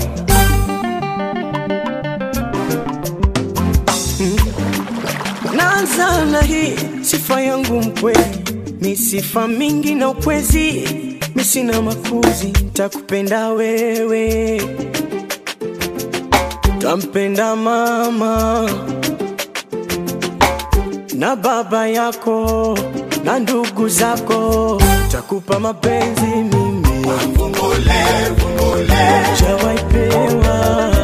Ni sifa mingi na ukwezi, mi sina makuzi, takupenda wewe, tampenda mama na baba yako na ndugu zako, takupa mapenzi mimi. Jawaipewa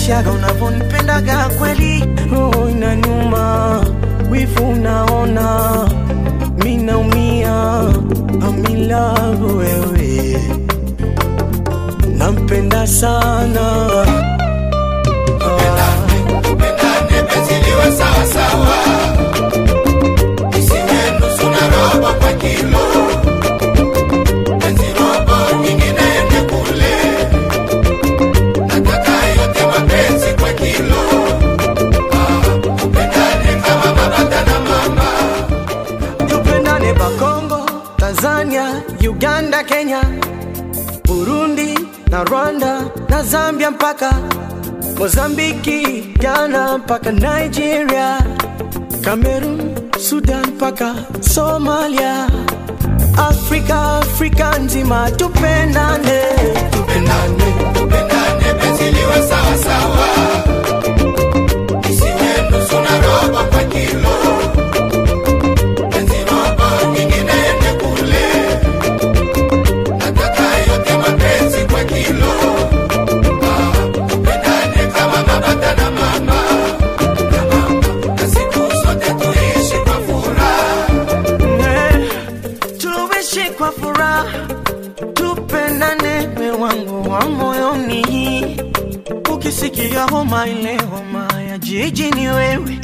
unanistaajabishaga unavyonipendaga kweli roho inaniuma wivu unaona mi naumia amilavu wewe nampenda sana tupendane kenya burundi na rwanda na zambia mpaka mozambiki ghana mpaka nigeria cameroon sudan mpaka somalia afrika afrika nzima tupendane tupendane tupendane beziliwe sawasawa isiwe homa ile homa ya jiji ni wewe,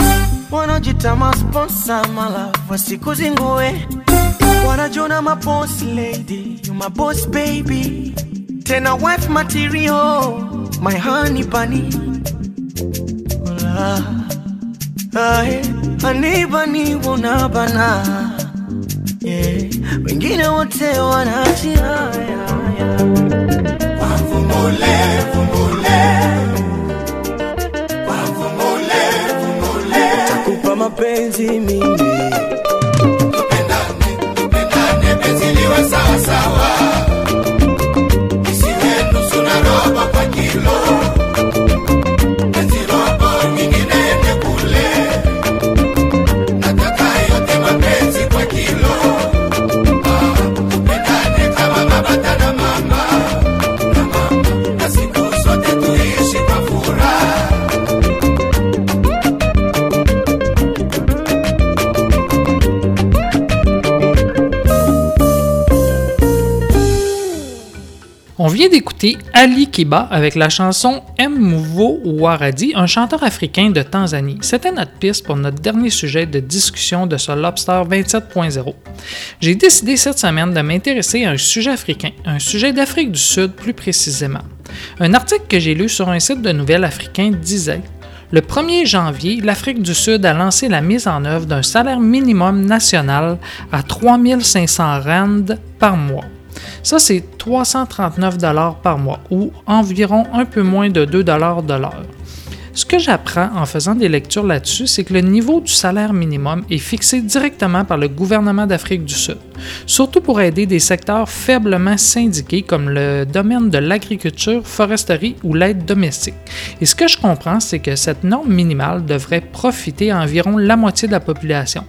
wanajita masponsa malafu siku zingue, wanajona maboss lady, you my boss baby, tena wife material, my honey bunny. Hola. Ae, honey bunny wona bana yeah. Wengine wote wanaachia takupa mapenzi mingi tupendane tupendane penzi liwe sawasawa isiwe nusu na robo kwa kilo vient d'écouter Ali Kiba avec la chanson Mvo Waradi, un chanteur africain de Tanzanie. C'était notre piste pour notre dernier sujet de discussion de ce Lobster 27.0. J'ai décidé cette semaine de m'intéresser à un sujet africain, un sujet d'Afrique du Sud plus précisément. Un article que j'ai lu sur un site de nouvelles africain disait le 1er janvier, l'Afrique du Sud a lancé la mise en œuvre d'un salaire minimum national à 3500 rand par mois. Ça, c'est 339 dollars par mois ou environ un peu moins de 2 dollars de l'heure. Ce que j'apprends en faisant des lectures là-dessus, c'est que le niveau du salaire minimum est fixé directement par le gouvernement d'Afrique du Sud, surtout pour aider des secteurs faiblement syndiqués comme le domaine de l'agriculture, foresterie ou l'aide domestique. Et ce que je comprends, c'est que cette norme minimale devrait profiter à environ la moitié de la population.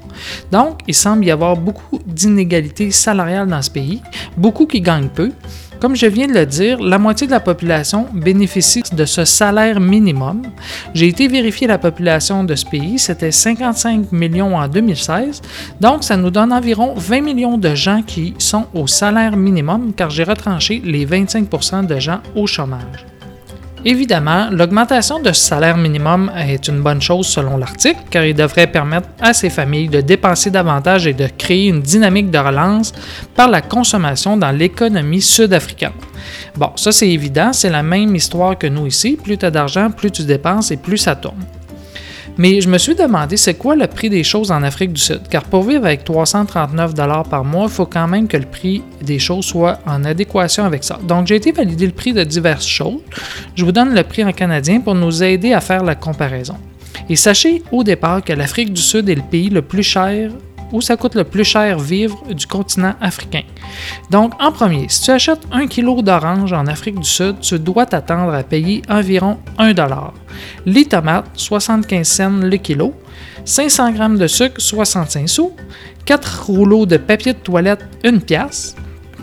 Donc, il semble y avoir beaucoup d'inégalités salariales dans ce pays, beaucoup qui gagnent peu, comme je viens de le dire, la moitié de la population bénéficie de ce salaire minimum. J'ai été vérifier la population de ce pays, c'était 55 millions en 2016, donc ça nous donne environ 20 millions de gens qui sont au salaire minimum car j'ai retranché les 25% de gens au chômage. Évidemment, l'augmentation de ce salaire minimum est une bonne chose selon l'article, car il devrait permettre à ces familles de dépenser davantage et de créer une dynamique de relance par la consommation dans l'économie sud-africaine. Bon, ça c'est évident, c'est la même histoire que nous ici, plus tu as d'argent, plus tu dépenses et plus ça tourne. Mais je me suis demandé c'est quoi le prix des choses en Afrique du Sud, car pour vivre avec 339 dollars par mois, il faut quand même que le prix des choses soit en adéquation avec ça. Donc j'ai été valider le prix de diverses choses. Je vous donne le prix en canadien pour nous aider à faire la comparaison. Et sachez au départ que l'Afrique du Sud est le pays le plus cher où ça coûte le plus cher vivre du continent africain. Donc, en premier, si tu achètes un kilo d'orange en Afrique du Sud, tu dois t'attendre à payer environ 1 dollar. Les tomates, 75 cents le kilo. 500 g de sucre, 65 sous. 4 rouleaux de papier de toilette, 1 pièce.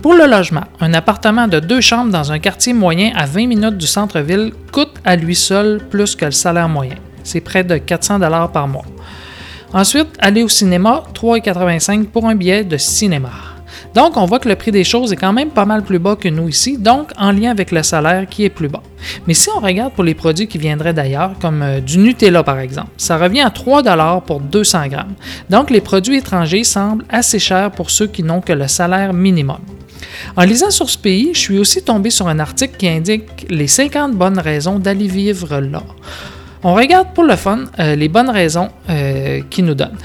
Pour le logement, un appartement de deux chambres dans un quartier moyen à 20 minutes du centre-ville coûte à lui seul plus que le salaire moyen. C'est près de 400 dollars par mois. Ensuite, aller au cinéma, 3,85 pour un billet de cinéma. Donc, on voit que le prix des choses est quand même pas mal plus bas que nous ici, donc en lien avec le salaire qui est plus bas. Mais si on regarde pour les produits qui viendraient d'ailleurs, comme euh, du Nutella par exemple, ça revient à 3 pour 200 grammes. Donc, les produits étrangers semblent assez chers pour ceux qui n'ont que le salaire minimum. En lisant sur ce pays, je suis aussi tombé sur un article qui indique les 50 bonnes raisons d'aller vivre là. On regarde pour le fun euh, les bonnes raisons euh, nous donnent.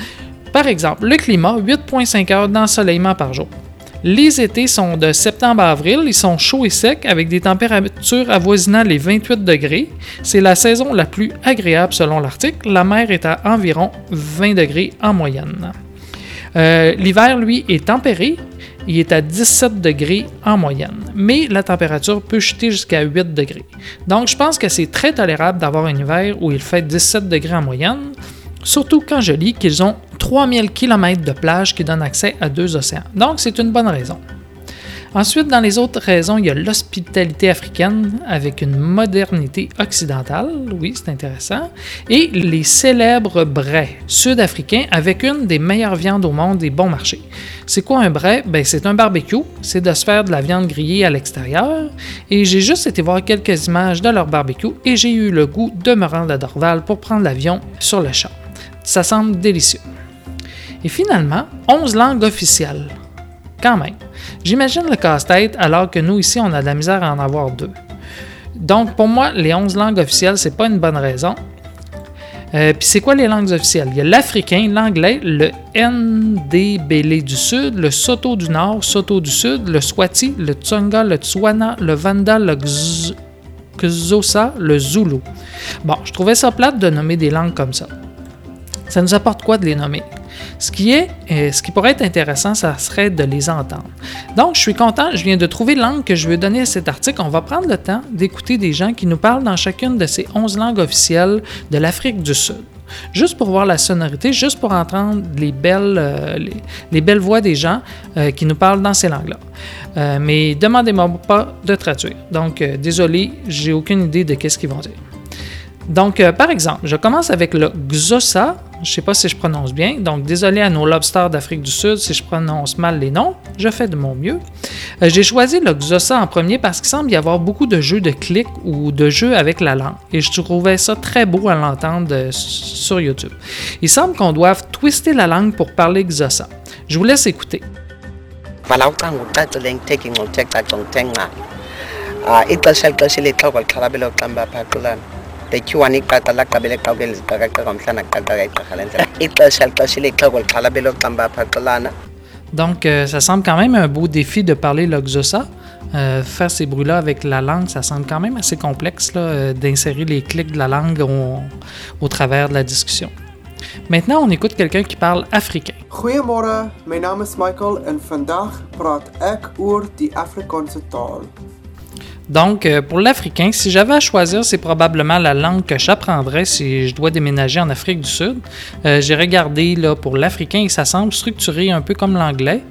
Par exemple, le climat, 8,5 heures d'ensoleillement par jour. Les étés sont de septembre à avril, ils sont chauds et secs avec des températures avoisinant les 28 degrés. C'est la saison la plus agréable selon l'article. La mer est à environ 20 degrés en moyenne. Euh, L'hiver, lui, est tempéré. Il est à 17 degrés en moyenne, mais la température peut chuter jusqu'à 8 degrés. Donc, je pense que c'est très tolérable d'avoir un hiver où il fait 17 degrés en moyenne, surtout quand je lis qu'ils ont 3000 km de plage qui donnent accès à deux océans. Donc, c'est une bonne raison. Ensuite, dans les autres raisons, il y a l'hospitalité africaine avec une modernité occidentale, oui, c'est intéressant, et les célèbres brets sud-africains avec une des meilleures viandes au monde et bon marché. C'est quoi un bret? Ben, c'est un barbecue, c'est de se faire de la viande grillée à l'extérieur, et j'ai juste été voir quelques images de leur barbecue et j'ai eu le goût de me rendre à Dorval pour prendre l'avion sur le champ. Ça semble délicieux. Et finalement, 11 langues officielles. Quand même. J'imagine le casse-tête alors que nous ici, on a de la misère à en avoir deux. Donc pour moi, les 11 langues officielles, c'est pas une bonne raison. Euh, Puis c'est quoi les langues officielles? Il y a l'africain, l'anglais, le Ndebele du Sud, le Soto du Nord, Soto du Sud, le Swati, le Tsonga, le Tswana, le Vanda, le Gz- Xhosa, le Zulu. Bon, je trouvais ça plate de nommer des langues comme ça. Ça nous apporte quoi de les nommer? Ce qui, est, euh, ce qui pourrait être intéressant, ça serait de les entendre. Donc, je suis content, je viens de trouver l'angle que je veux donner à cet article. On va prendre le temps d'écouter des gens qui nous parlent dans chacune de ces 11 langues officielles de l'Afrique du Sud. Juste pour voir la sonorité, juste pour entendre les belles, euh, voix des gens euh, qui nous parlent dans ces langues-là. Mais demandez-moi pas de traduire. Donc, désolé, j'ai aucune idée de qu'est-ce qu'ils vont dire. Donc, par exemple, je commence avec le Xhosa. Je sais pas si je prononce bien. Donc, désolé à nos lobsters d'Afrique du Sud si je prononce mal les noms. Je fais de mon mieux. Euh, J'ai choisi le Xhosa en premier parce qu'il semble y avoir beaucoup de jeux de clics ou de jeux avec la langue. Et je trouvais ça très beau à l'entendre euh, sur YouTube. Il semble qu'on doive twister la langue pour parler Xhosa. Je vous laisse écouter. Mhlana igqirha lendlela ixesha lixeshile lixhalabele Donc, euh, ça semble quand même un beau défi de parler le Xhosa. Euh, faire ces bruits-là avec la langue, ça semble quand même assez complexe euh, d'insérer les clics de la langue au, au travers de la discussion. Maintenant, on écoute quelqu'un qui parle africain. Naam is Michael en vandag praat ek oor die Afrikaanse taal. Donc, euh, pour l'africain, si j'avais à choisir, c'est probablement la langue que j'apprendrais si je dois déménager en Afrique du Sud. Euh, J'ai regardé là, pour l'africain et ça semble structuré un peu comme l'anglais.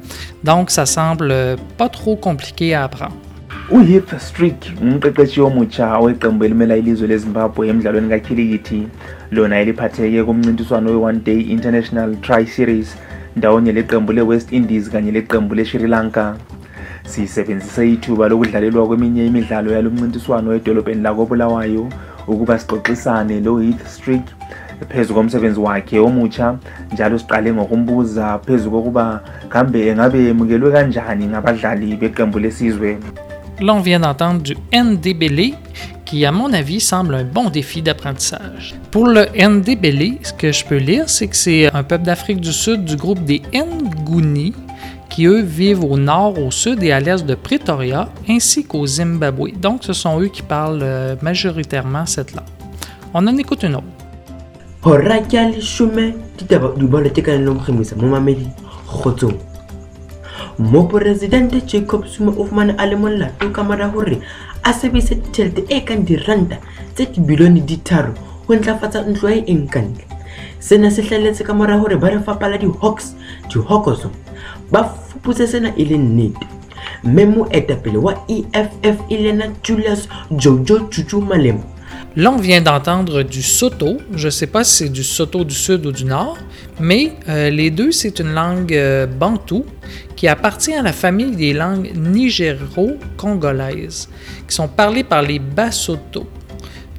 Donc, ça semble euh, pas trop compliqué à apprendre. Ithuba lokudlalelwa kweminye imidlalo yalo mncintiswano edolobheni lakobulawayo ukuba sixoxisane lo-heath strick phezu komsebenzi wakhe omutsha njalo siqale ngokumbuza phezu kokuba kambe engabe emukelwe kanjani ngabadlali beqembu lesizwe Là, on vient d'entendre du Ndebele, qui, à mon avis, semble un bon défi d'apprentissage. Pour le Ndebele, ce que je peux lire, c'est que c'est un peuple d'Afrique du Sud du groupe des Nguni, qui eux vivent au nord, au sud et à l'est de Pretoria, ainsi qu'au Zimbabwe. Donc, ce sont eux qui parlent euh, majoritairement cette langue. On en écoute une autre. ka moporesidente jacob zuma o fumane a le molato ka mora hore a sebedise ditšhelete e kang diranta tse dibilione di tharo ho ntlafatsa ntlo ya e eng kantle sena se hlahelletse ka mora hore ba re fapa la di-hawks dihokoso julius jojo malemo Là, on vient d'entendre du Soto. Je ne sais pas si c'est du Soto du Sud ou du Nord, mais euh, les deux, c'est une langue euh, bantou qui appartient à la famille des langues nigéro-congolaises, qui sont parlées par les Basoto.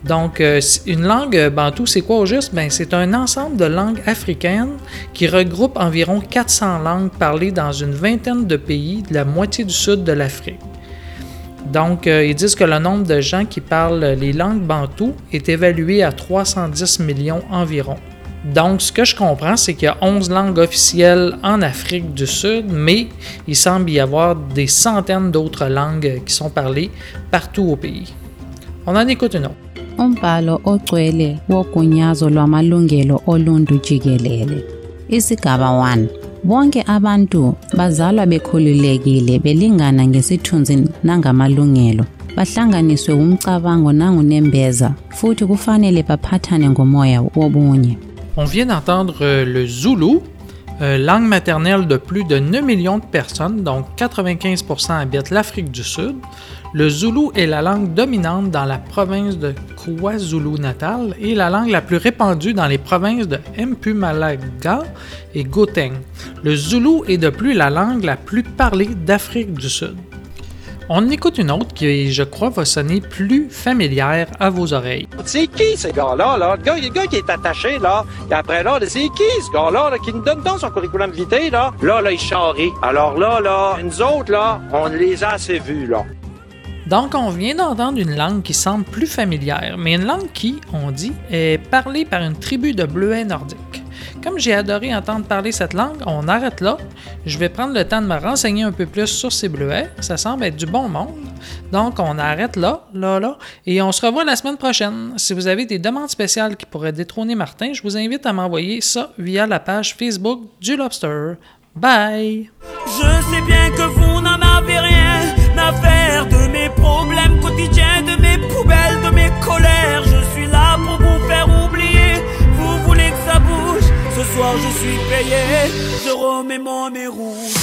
Donc, euh, une langue bantou, c'est quoi au juste? Ben, c'est un ensemble de langues africaines qui regroupe environ 400 langues parlées dans une vingtaine de pays de la moitié du sud de l'Afrique. Donc, euh, ils disent que le nombre de gens qui parlent les langues bantoues est évalué à 310 millions environ. Donc, ce que je comprends, c'est qu'il y a 11 langues officielles en Afrique du Sud, mais il semble y avoir des centaines d'autres langues qui sont parlées partout au pays. On en écoute une autre. Umbhalo ogcwele wogunyazo lwamalungelo oluntu jikelele isigaba 1 bonke abantu bazalwa bekhululekile belingana ngesithunzi nangamalungelo bahlanganiswe umcabango nangunembeza futhi kufanele baphathane ngomoya wobunye On vient d'entendre euh, le Zoulou. Euh, langue maternelle de plus de 9 millions de personnes, donc 95% habitent l'Afrique du Sud. Le zoulou est la langue dominante dans la province de KwaZulu-Natal et la langue la plus répandue dans les provinces de Mpumalanga et Gauteng. Le zoulou est de plus la langue la plus parlée d'Afrique du Sud. On écoute une autre qui, je crois, va sonner plus familière à vos oreilles. C'est qui ce gars-là? Là? Le, gars, le gars qui est attaché, là, et après là, c'est qui ce gars-là là, qui nous donne dans son curriculum vitae, là? Là, là, il charrie. Alors là, là, nous autres, là, on les a assez vus, là. Donc, on vient d'entendre une langue qui semble plus familière, mais une langue qui, on dit, est parlée par une tribu de bleuets nordiques. Comme j'ai adoré entendre parler cette langue, on arrête là. Je vais prendre le temps de me renseigner un peu plus sur ces bleuets. Ça semble être du bon monde. Donc, on arrête là, là, là, et on se revoit la semaine prochaine. Si vous avez des demandes spéciales qui pourraient détrôner Martin, je vous invite à m'envoyer ça via la page Facebook du Lobster. Bye! Je sais bien que vous n'en avez rien à faire de mes problèmes quotidiens, Je suis payé. Je remets mon nez rouge.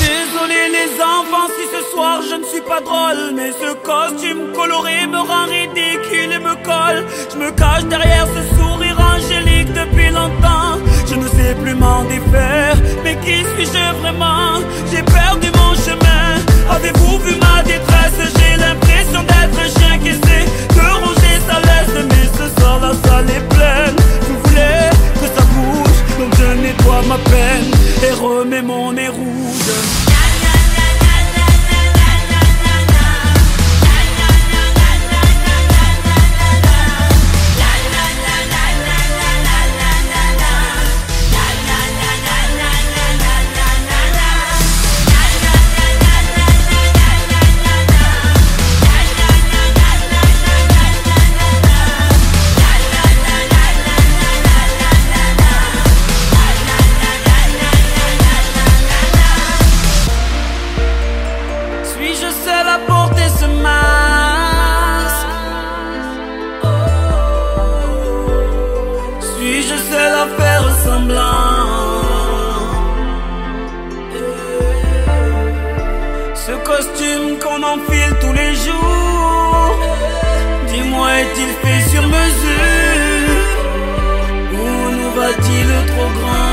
Désolé les enfants si ce soir je ne suis pas drôle Mais ce costume coloré me rend ridicule et me colle Je me cache derrière ce sourire angélique depuis longtemps Je ne sais plus m'en défaire. Mais qui suis-je vraiment? J'ai perdu mon chemin. Avez-vous vu ma détresse? J'ai l'impression d'être un chien qui essaie de ronger sa laisse Mais ce soir la salle est pleine. Vous voulez que ça bouge? Donc je nettoie ma peine Et remets mon nez rouge tous les jours. Dis-moi, est-il fait sur mesure? Ou nous va-t-il trop grand?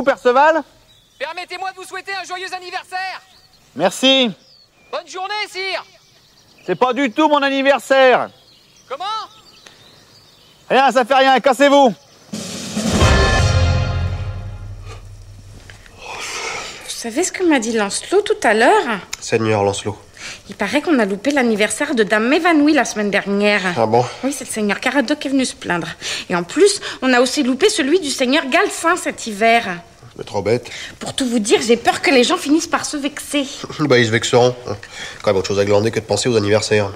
Vous, Perceval Permettez-moi de vous souhaiter un joyeux anniversaire Merci. Bonne journée, sire C'est pas du tout mon anniversaire. Comment? Rien, ça fait rien, cassez-vous. Vous savez ce que m'a dit Lancelot tout à l'heure? Seigneur Lancelot. Il paraît qu'on a loupé l'anniversaire de Dame évanouie la semaine dernière. Ah bon? Oui, c'est le seigneur Caradoc qui est venu se plaindre. Et en plus, on a aussi loupé celui du seigneur Galcin cet hiver. Mais trop bête. Pour tout vous dire, j'ai peur que les gens finissent par se vexer. bah, ils se vexeront. Quand même autre chose à glander que de penser aux anniversaires.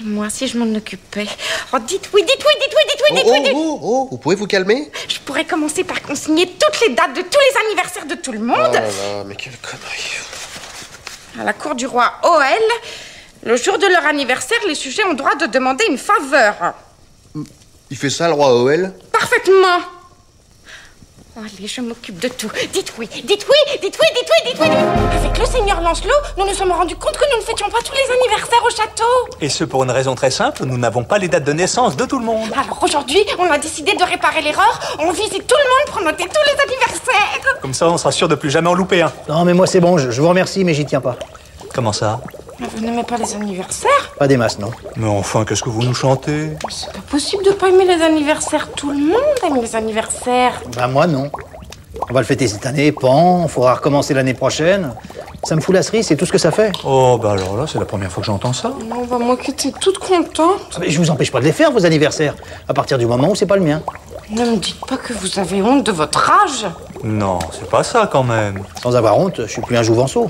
Et moi, si je m'en occupais. Oh, dites oui, dites oui, dites oui, dites oui, dites oui. Oh, dites- oh, oh, vous pouvez vous calmer? Je pourrais commencer par consigner toutes les dates de tous les anniversaires de tout le Oh monde. là là, mais quelle connerie. À la cour du roi OL, le jour de leur anniversaire, les sujets ont droit de demander une faveur. Il fait ça, le roi OL Parfaitement. Oh, allez, je m'occupe de tout. Dites oui, dites oui, dites oui, dites oui, dites oui, dites oui. Avec le seigneur Lancelot, nous nous sommes rendus compte que nous ne fêtions pas tous les anniversaires au château. Et ce pour une raison très simple, nous n'avons pas les dates de naissance de tout le monde. Alors aujourd'hui, on a décidé de réparer l'erreur. On visite tout le monde pour noter tous les anniversaires. Comme ça, on sera sûr de plus jamais en louper un. Non, mais moi c'est bon, je, je vous remercie, mais j'y tiens pas. Comment ça? Mais vous n'aimez pas les anniversaires Pas des masses, non. Mais enfin, qu'est-ce que vous nous chantez? C'est pas possible de pas aimer les anniversaires. Tout le monde aime les anniversaires. Bah, moi non. On va le fêter cette année, pan, on faudra recommencer l'année prochaine. Ça me fout la cerise, c'est tout ce que ça fait. Oh, bah alors là, c'est la première fois que j'entends ça. Non, bah moi qui étais toute contente. Ah, Mais je vous empêche pas de les faire, vos anniversaires, à partir du moment où c'est pas le mien. Ne me dites pas que vous avez honte de votre âge. Non, c'est pas ça quand même. Sans avoir honte, je suis plus un jouvenceau.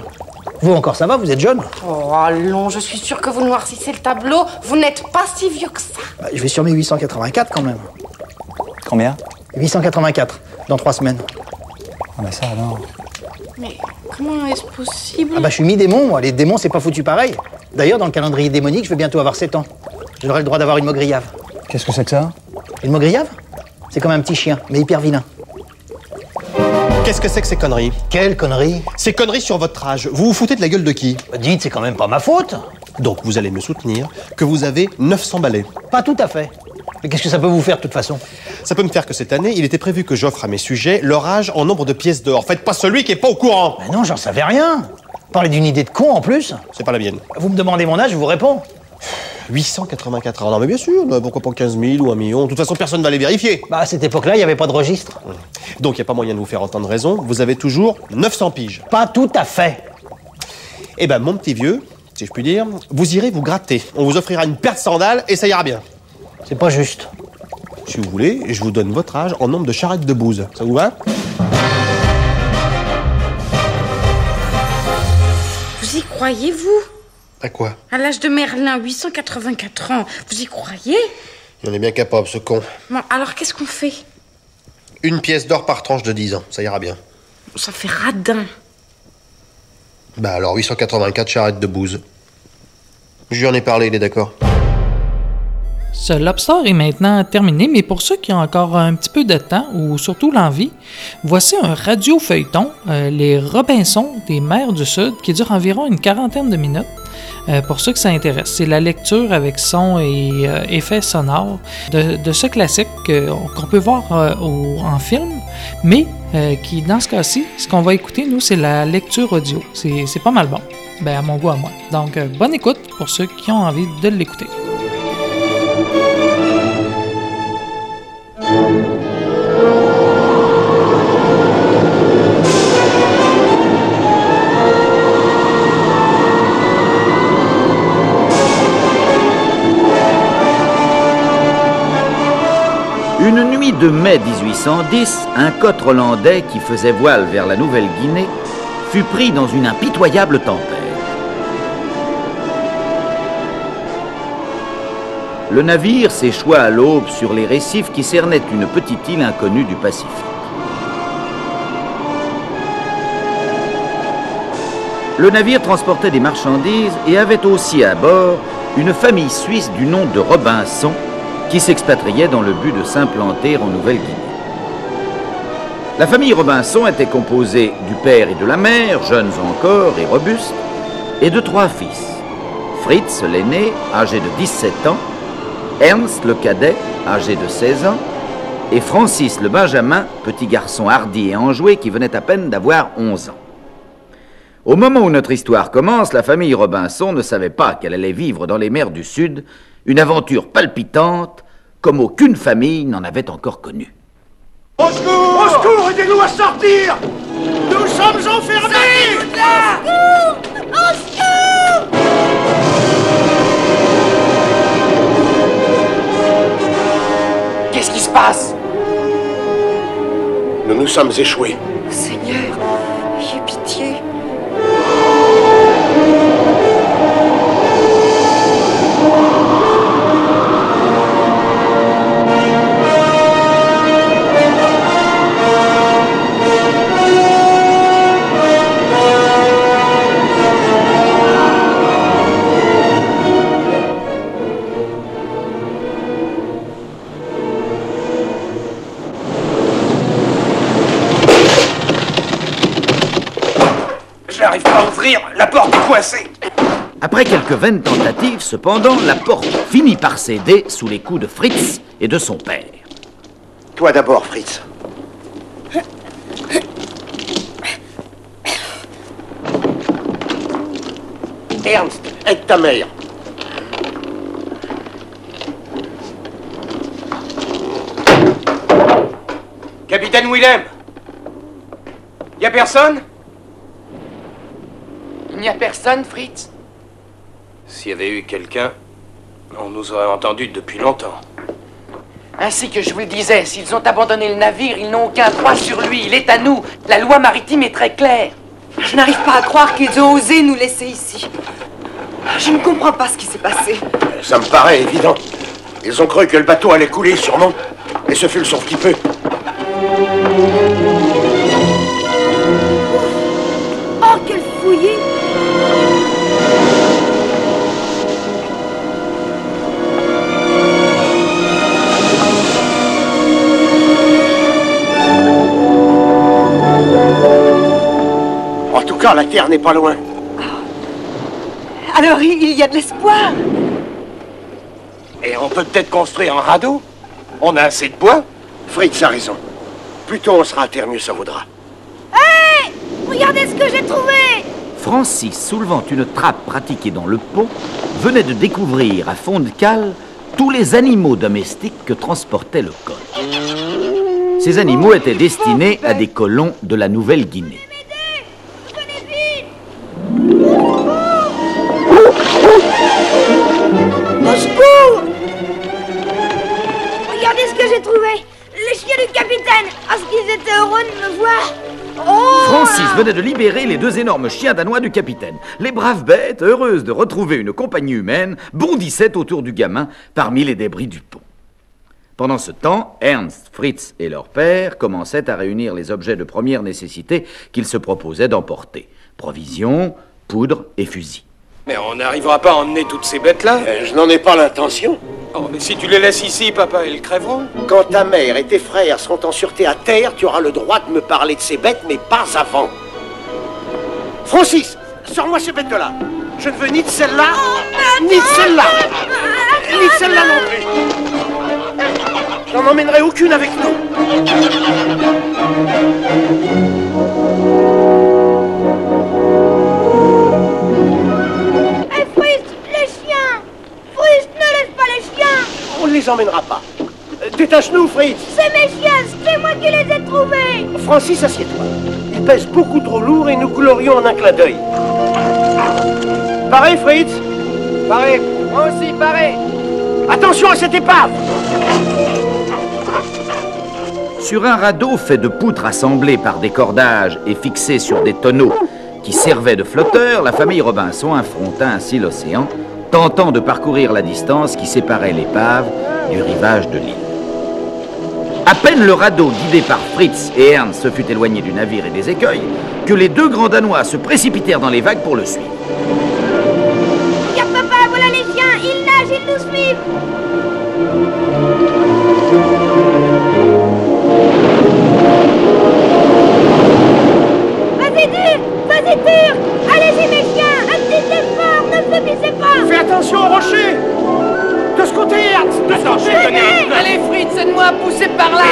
Vous encore ça va, vous êtes jeune Oh, allons, je suis sûre que vous noircissez le tableau. Vous n'êtes pas si vieux que ça. Bah, Je vais sur mes 884 quand même. Combien? 884, dans trois semaines. Ah, mais ça, non. Mais comment est-ce possible? Ah bah je suis mi-démon, moi. Les démons, c'est pas foutu pareil. D'ailleurs, dans le calendrier démonique, je vais bientôt avoir 7 ans. J'aurai le droit d'avoir une mogriave. Qu'est-ce que c'est que ça? Une mogriave C'est comme un petit chien, mais hyper vilain. Qu'est-ce que c'est que ces conneries Quelle connerie Ces conneries sur votre âge. Vous vous foutez de la gueule de qui Bah, Dites, c'est quand même pas ma faute. Donc vous allez me soutenir que vous avez 900 balais. Pas tout à fait. Mais qu'est-ce que ça peut vous faire de toute façon Ça peut me faire que cette année, il était prévu que j'offre à mes sujets leur âge en nombre de pièces d'or. Faites pas celui qui est pas au courant. Mais non, j'en savais rien. Parlez d'une idée de con en plus. C'est pas la mienne. Vous me demandez mon âge, je vous réponds. 884 ans. Non mais bien sûr, pourquoi pas 15 000 ou un million? De toute façon, personne ne va les vérifier. Bah à cette époque-là, il n'y avait pas de registre. Donc il n'y a pas moyen de vous faire entendre raison. Vous avez toujours 900 piges. Pas tout à fait. Eh ben mon petit vieux, si je puis dire, vous irez vous gratter. On vous offrira une paire de sandales et ça ira bien. C'est pas juste. Si vous voulez, je vous donne votre âge en nombre de charrettes de bouse. Ça vous va? Vous y croyez, vous? À quoi À l'âge de Merlin, 884 ans, vous y croyez Il en est bien capable, ce con. Bon, alors qu'est-ce qu'on fait Une pièce d'or par tranche de 10 ans, ça ira bien. Ça fait radin. Bah alors 884 charrettes de bouse. Je lui en ai parlé, il est d'accord. Ce Lobster est maintenant terminé, mais pour ceux qui ont encore un petit peu de temps ou surtout l'envie, voici un radio-feuilleton, euh, Les Robinsons des mers du Sud, qui dure environ une quarantaine de minutes. Euh, pour ceux que ça intéresse, c'est la lecture avec son et euh, effets sonores de, ce classique qu'on peut voir euh, en film, mais euh, qui, dans ce cas-ci, ce qu'on va écouter, nous, c'est la lecture audio. C'est pas mal bon, ben, à mon goût à moi. Donc, bonne écoute pour ceux qui ont envie de l'écouter. De mai 1810, un cotte hollandais qui faisait voile vers la Nouvelle-Guinée fut pris dans une impitoyable tempête. Le navire s'échoua à l'aube sur les récifs qui cernaient une petite île inconnue du Pacifique. Le navire transportait des marchandises et avait aussi à bord une famille suisse du nom de Robinson qui s'expatriait dans le but de s'implanter en Nouvelle-Guinée. La famille Robinson était composée du père et de la mère, jeunes encore et robustes, et de trois fils. Fritz, l'aîné, âgé de 17 ans, Ernst, le cadet, âgé de 16 ans, et Francis, le benjamin, petit garçon hardi et enjoué qui venait à peine d'avoir 11 ans. Au moment où notre histoire commence, la famille Robinson ne savait pas qu'elle allait vivre dans les mers du Sud une aventure palpitante comme aucune famille n'en avait encore connue. Au secours Au secours Aidez-nous à sortir Nous sommes enfermés Au secours Qu'est-ce qui se passe Nous nous sommes échoués. Seigneur, ayez pitié. Ouvrir, la porte est coincée. Après quelques vaines tentatives, cependant, la porte finit par céder sous les coups de Fritz et de son père. Toi d'abord, Fritz. Ernst, aide ta mère. Capitaine Willem Y a personne? Il n'y a personne, Fritz S'il y avait eu quelqu'un, on nous aurait entendus depuis longtemps. Ainsi que je vous le disais, s'ils ont abandonné le navire, ils n'ont aucun droit sur lui. Il est à nous. La loi maritime est très claire. Je n'arrive pas à croire qu'ils ont osé nous laisser ici. Je ne comprends pas ce qui s'est passé. Ça me paraît évident. Ils ont cru que le bateau allait couler, sûrement. Et ce fut le sauve qui peut. La terre n'est pas loin. Alors il il y a de l'espoir. Et on peut peut-être construire un radeau On a assez de bois Fritz a raison. Plus tôt on sera à terre, mieux ça vaudra. Hé Regardez ce que j'ai trouvé Francis, soulevant une trappe pratiquée dans le pont, venait de découvrir à fond de cale tous les animaux domestiques que transportait le col. Ces animaux étaient destinés à des colons de la Nouvelle-Guinée. Oh Francis venait de libérer les deux énormes chiens danois du capitaine. Les braves bêtes, heureuses de retrouver une compagnie humaine, bondissaient autour du gamin parmi les débris du pont. Pendant ce temps, Ernst, Fritz et leur père commençaient à réunir les objets de première nécessité qu'ils se proposaient d'emporter. Provisions, poudre et fusils. Mais on n'arrivera pas à emmener toutes ces bêtes-là Euh, je n'en ai pas l'intention. Oh, mais si tu les laisses ici, papa, elles crèveront. Quand ta mère et tes frères seront en sûreté à terre, tu auras le droit de me parler de ces bêtes, mais pas avant. Francis, sors-moi ces bêtes-là. Je ne veux ni de celle-là, ni de celle-là, ni de celle-là non plus. J'en emmènerai aucune avec nous. Les emmènera pas. Détache-nous, Fritz. C'est mes chiens C'est moi qui les ai trouvés Francis, assieds-toi. Ils pèsent beaucoup trop lourd et nous coulerions en un clin d'œil. Pareil, Fritz Pareil. Moi aussi, pareil Attention à cette épave Sur un radeau fait de poutres assemblées par des cordages et fixées sur des tonneaux qui servaient de flotteurs, la famille Robinson affronta ainsi l'océan, tentant de parcourir la distance qui séparait l'épave du rivage de l'île. À peine le radeau guidé par Fritz et Ernst se fut éloigné du navire et des écueils, que les deux grands Danois se précipitèrent dans les vagues pour le suivre. Regarde papa, voilà les chiens Ils nagent, ils nous suivent Pas. Fais attention au rocher. De ce côté, Ernst De ce côté. Allez, Fritz, aide-moi à pousser par là.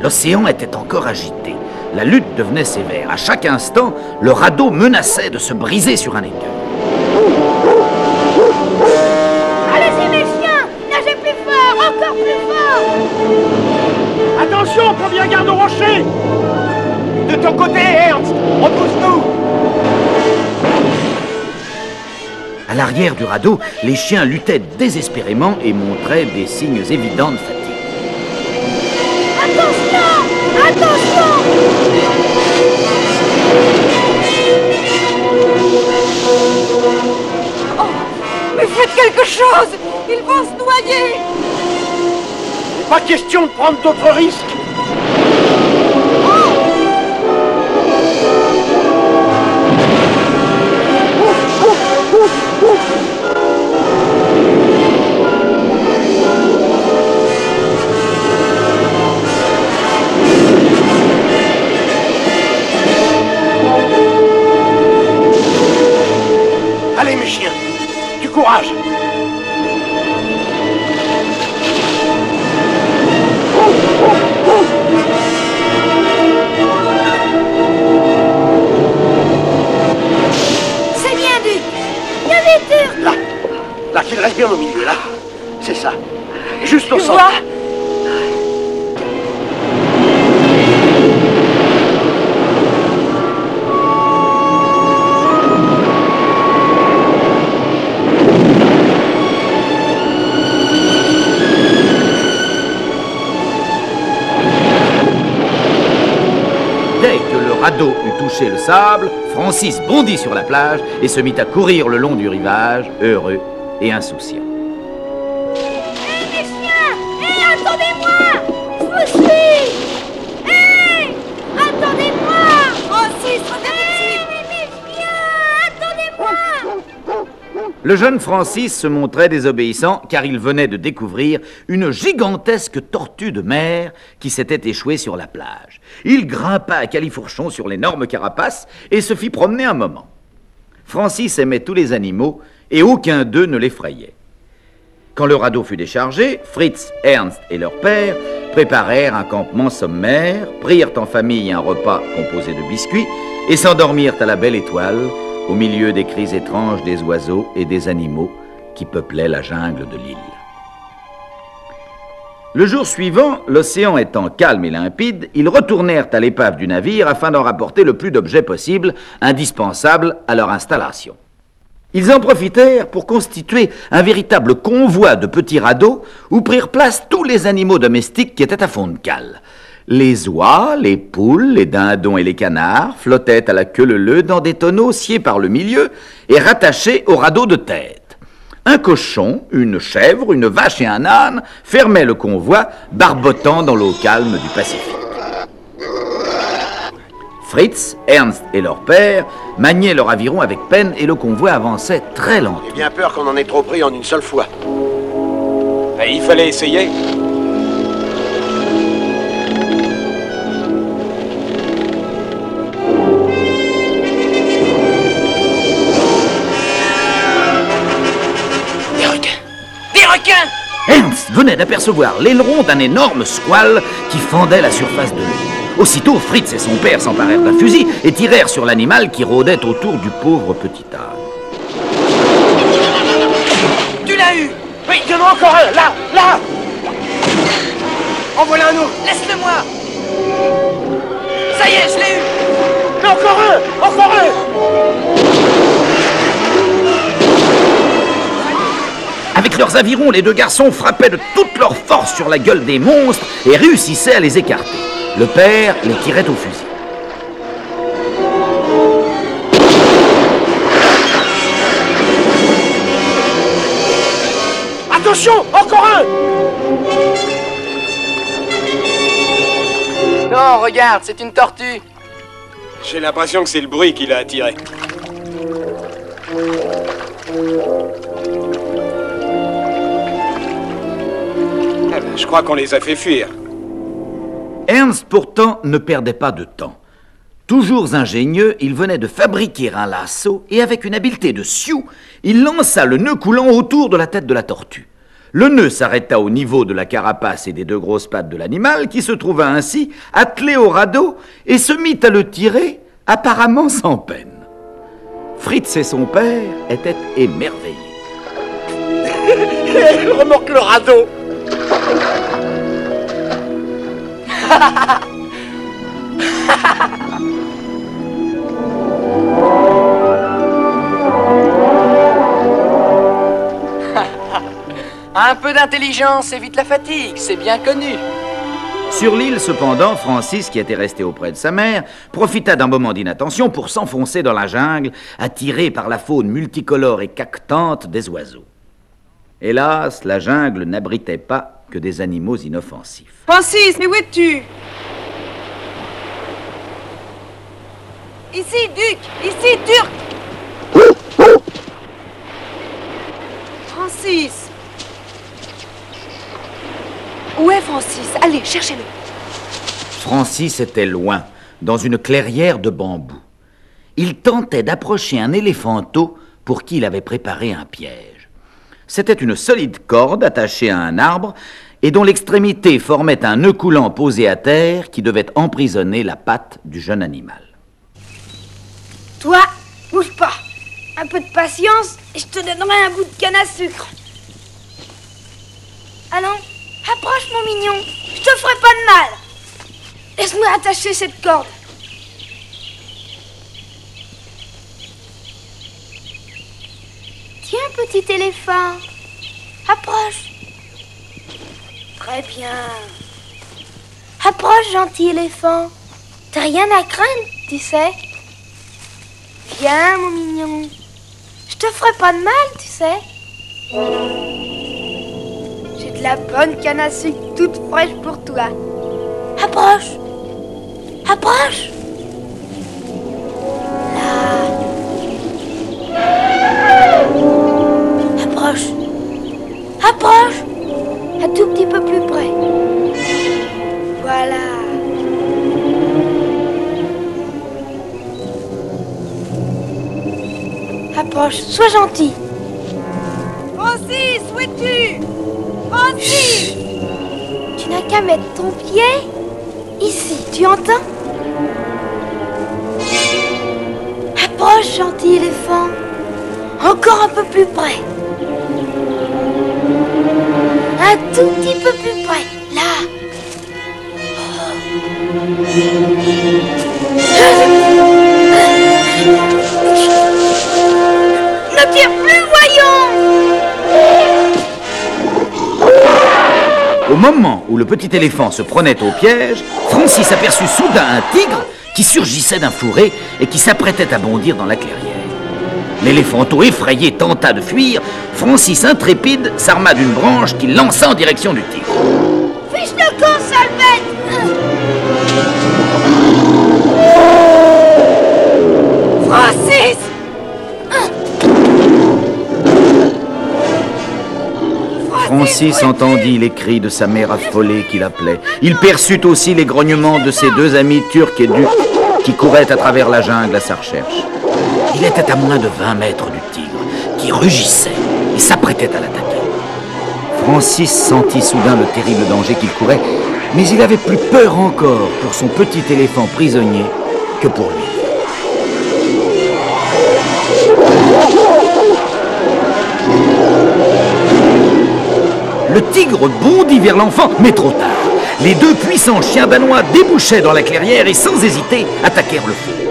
L'océan était encore agité. La lutte devenait sévère. À chaque instant, le radeau menaçait de se briser sur un écueil. Allez-y mes chiens. Nagez plus fort Encore plus fort. Attention, prends bien garde au rocher. De ton côté, Ernst Repousse-nous À l'arrière du radeau, les chiens luttaient désespérément et montraient des signes évidents de fatigue. Attention Attention. Oh, mais faites quelque chose Ils vont se noyer. Pas question de prendre d'autres risques chien. Du courage. C'est bien, vu. Bien vite, Duc. Là, là, qu'il reste bien au milieu, là. C'est ça. Juste au centre. Le sable, Francis bondit sur la plage et se mit à courir le long du rivage, heureux et insouciant. Le jeune Francis se montrait désobéissant car il venait de découvrir une gigantesque tortue de mer qui s'était échouée sur la plage. Il grimpa à califourchon sur l'énorme carapace et se fit promener un moment. Francis aimait tous les animaux et aucun d'eux ne l'effrayait. Quand le radeau fut déchargé, Fritz, Ernst et leur père préparèrent un campement sommaire, prirent en famille un repas composé de biscuits et s'endormirent à la belle étoile au milieu des cris étranges des oiseaux et des animaux qui peuplaient la jungle de l'île. Le jour suivant, l'océan étant calme et limpide, ils retournèrent à l'épave du navire afin d'en rapporter le plus d'objets possible, indispensables à leur installation. Ils en profitèrent pour constituer un véritable convoi de petits radeaux où prirent place tous les animaux domestiques qui étaient à fond de cale. Les oies, les poules, les dindons et les canards flottaient à la queue leu dans des tonneaux sciés par le milieu et rattachés au radeau de tête. Un cochon, une chèvre, une vache et un âne fermaient le convoi, barbotant dans l'eau calme du Pacifique. Fritz, Ernst et leur père maniaient leur aviron avec peine et le convoi avançait très lentement. J'ai bien peur qu'on en ait trop pris en une seule fois. Et il fallait essayer. Venait d'apercevoir l'aileron d'un énorme squale qui fendait la surface de l'eau. Aussitôt, Fritz et son père s'emparèrent d'un fusil et tirèrent sur l'animal qui rôdait autour du pauvre petit âne. Tu l'as eu! Oui, il y en a encore un, là, là! En voilà un autre. Laisse-le-moi. Ça y est, je l'ai eu! Mais encore un Encore un Avec leurs avirons, les deux garçons frappaient de toute leur force sur la gueule des monstres et réussissaient à les écarter. Le père les tirait au fusil. Attention Encore un Non, regarde, c'est une tortue J'ai l'impression que c'est le bruit qui l'a attiré. Je crois qu'on les a fait fuir. Ernst pourtant ne perdait pas de temps. Toujours ingénieux, il venait de fabriquer un lasso et avec une habileté de sioux, il lança le nœud coulant autour de la tête de la tortue. Le nœud s'arrêta au niveau de la carapace et des deux grosses pattes de l'animal qui se trouva ainsi attelé au radeau et se mit à le tirer, apparemment sans peine. Fritz et son père étaient émerveillés. Il remorque le radeau Un peu d'intelligence évite la fatigue, c'est bien connu. Sur l'île, cependant, Francis, qui était resté auprès de sa mère, profita d'un moment d'inattention pour s'enfoncer dans la jungle, attiré par la faune multicolore et cactante des oiseaux. Hélas, la jungle n'abritait pas que des animaux inoffensifs. Francis, mais où es-tu? Ici, Duc Ici, Turc Francis Où est Francis? Allez, cherchez-le. Francis était loin, dans une clairière de bambou. Il tentait d'approcher un éléphanteau pour qui il avait préparé un piège. C'était une solide corde attachée à un arbre et dont l'extrémité formait un nœud coulant posé à terre qui devait emprisonner la patte du jeune animal. Toi, bouge pas. Un peu de patience et je te donnerai un bout de canne à sucre. Allons, approche mon mignon. Je te ferai pas de mal. Laisse-moi attacher cette corde. Petit éléphant. Approche. Très bien. Approche, gentil éléphant. T'as rien à craindre, tu sais. Viens, mon mignon. Je te ferai pas de mal, tu sais. J'ai de la bonne canne à sucre toute fraîche pour toi. Approche. Approche. Approche. Un tout petit peu plus près. Voilà. Approche, sois gentil. Francis, où es-tu Francis Tu n'as qu'à mettre ton pied ici, tu entends? Approche, gentil éléphant. Encore un peu plus près. Un tout petit peu plus près. Là. Ne tire plus, voyons Au moment où le petit éléphant se prenait au piège, Francis aperçut soudain un tigre qui surgissait d'un fourré et qui s'apprêtait à bondir dans la clairière. L'éléphanteau effrayé tenta de fuir. Francis, intrépide, s'arma d'une branche qu'il lança en direction du tigre. Fiche de camp, sale bête Francis Francis entendit les cris de sa mère affolée qui l'appelait. Il perçut aussi les grognements de ses deux amis turcs et ducs qui couraient à travers la jungle à sa recherche. Il était à moins de 20 mètres du tigre, qui rugissait et s'apprêtait à l'attaquer. Francis sentit soudain le terrible danger qu'il courait, mais il avait plus peur encore pour son petit éléphant prisonnier que pour lui. Le tigre bondit vers l'enfant, mais trop tard. Les deux puissants chiens danois débouchaient dans la clairière et sans hésiter attaquèrent le feu.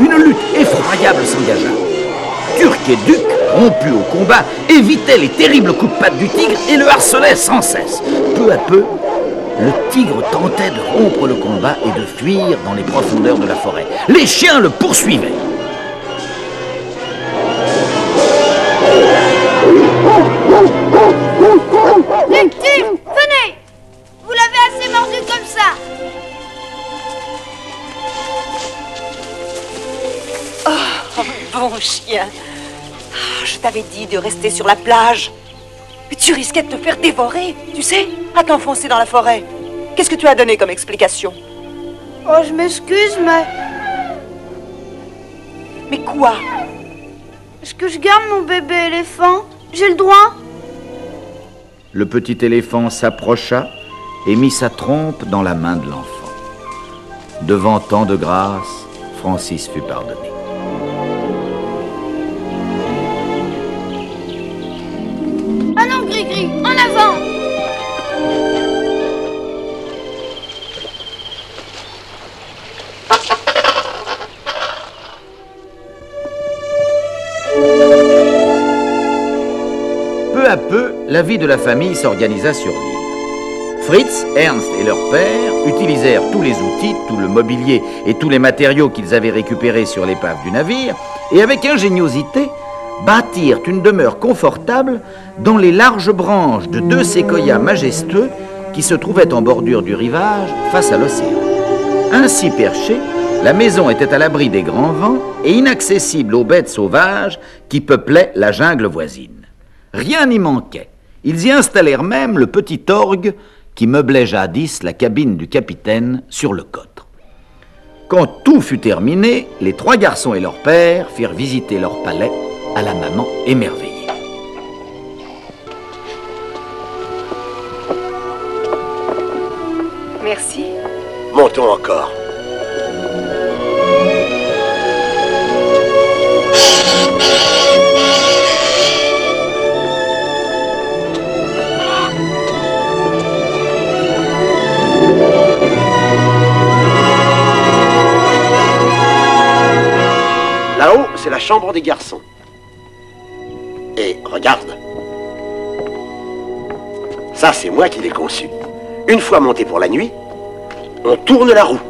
Une lutte effroyable s'engagea. Turc et Duc, rompus au combat, évitaient les terribles coups de patte du tigre et le harcelaient sans cesse. Peu à peu, le tigre tentait de rompre le combat et de fuir dans les profondeurs de la forêt. Les chiens le poursuivaient. T'avais dit de rester sur la plage. Mais tu risquais de te faire dévorer, tu sais, à t'enfoncer dans la forêt. Qu'est-ce que tu as donné comme explication? Oh, je m'excuse, mais... Mais quoi? Est-ce que je garde mon bébé éléphant? J'ai le droit? Le petit éléphant s'approcha et mit sa trompe dans la main de l'enfant. Devant tant de grâce, Francis fut pardonné. La vie de la famille s'organisa sur l'île. Fritz, Ernst et leur père utilisèrent tous les outils, tout le mobilier et tous les matériaux qu'ils avaient récupérés sur l'épave du navire et avec ingéniosité bâtirent une demeure confortable dans les larges branches de deux séquoias majestueux qui se trouvaient en bordure du rivage face à l'océan. Ainsi perchée, la maison était à l'abri des grands vents et inaccessible aux bêtes sauvages qui peuplaient la jungle voisine. Rien n'y manquait. Ils y installèrent même le petit orgue qui meublait jadis la cabine du capitaine sur le cotre. Quand tout fut terminé, les trois garçons et leur père firent visiter leur palais à la maman émerveillée. Merci. Montons encore. C'est la chambre des garçons. Et regarde. Ça, c'est moi qui l'ai conçu. Une fois monté pour la nuit, on tourne la roue.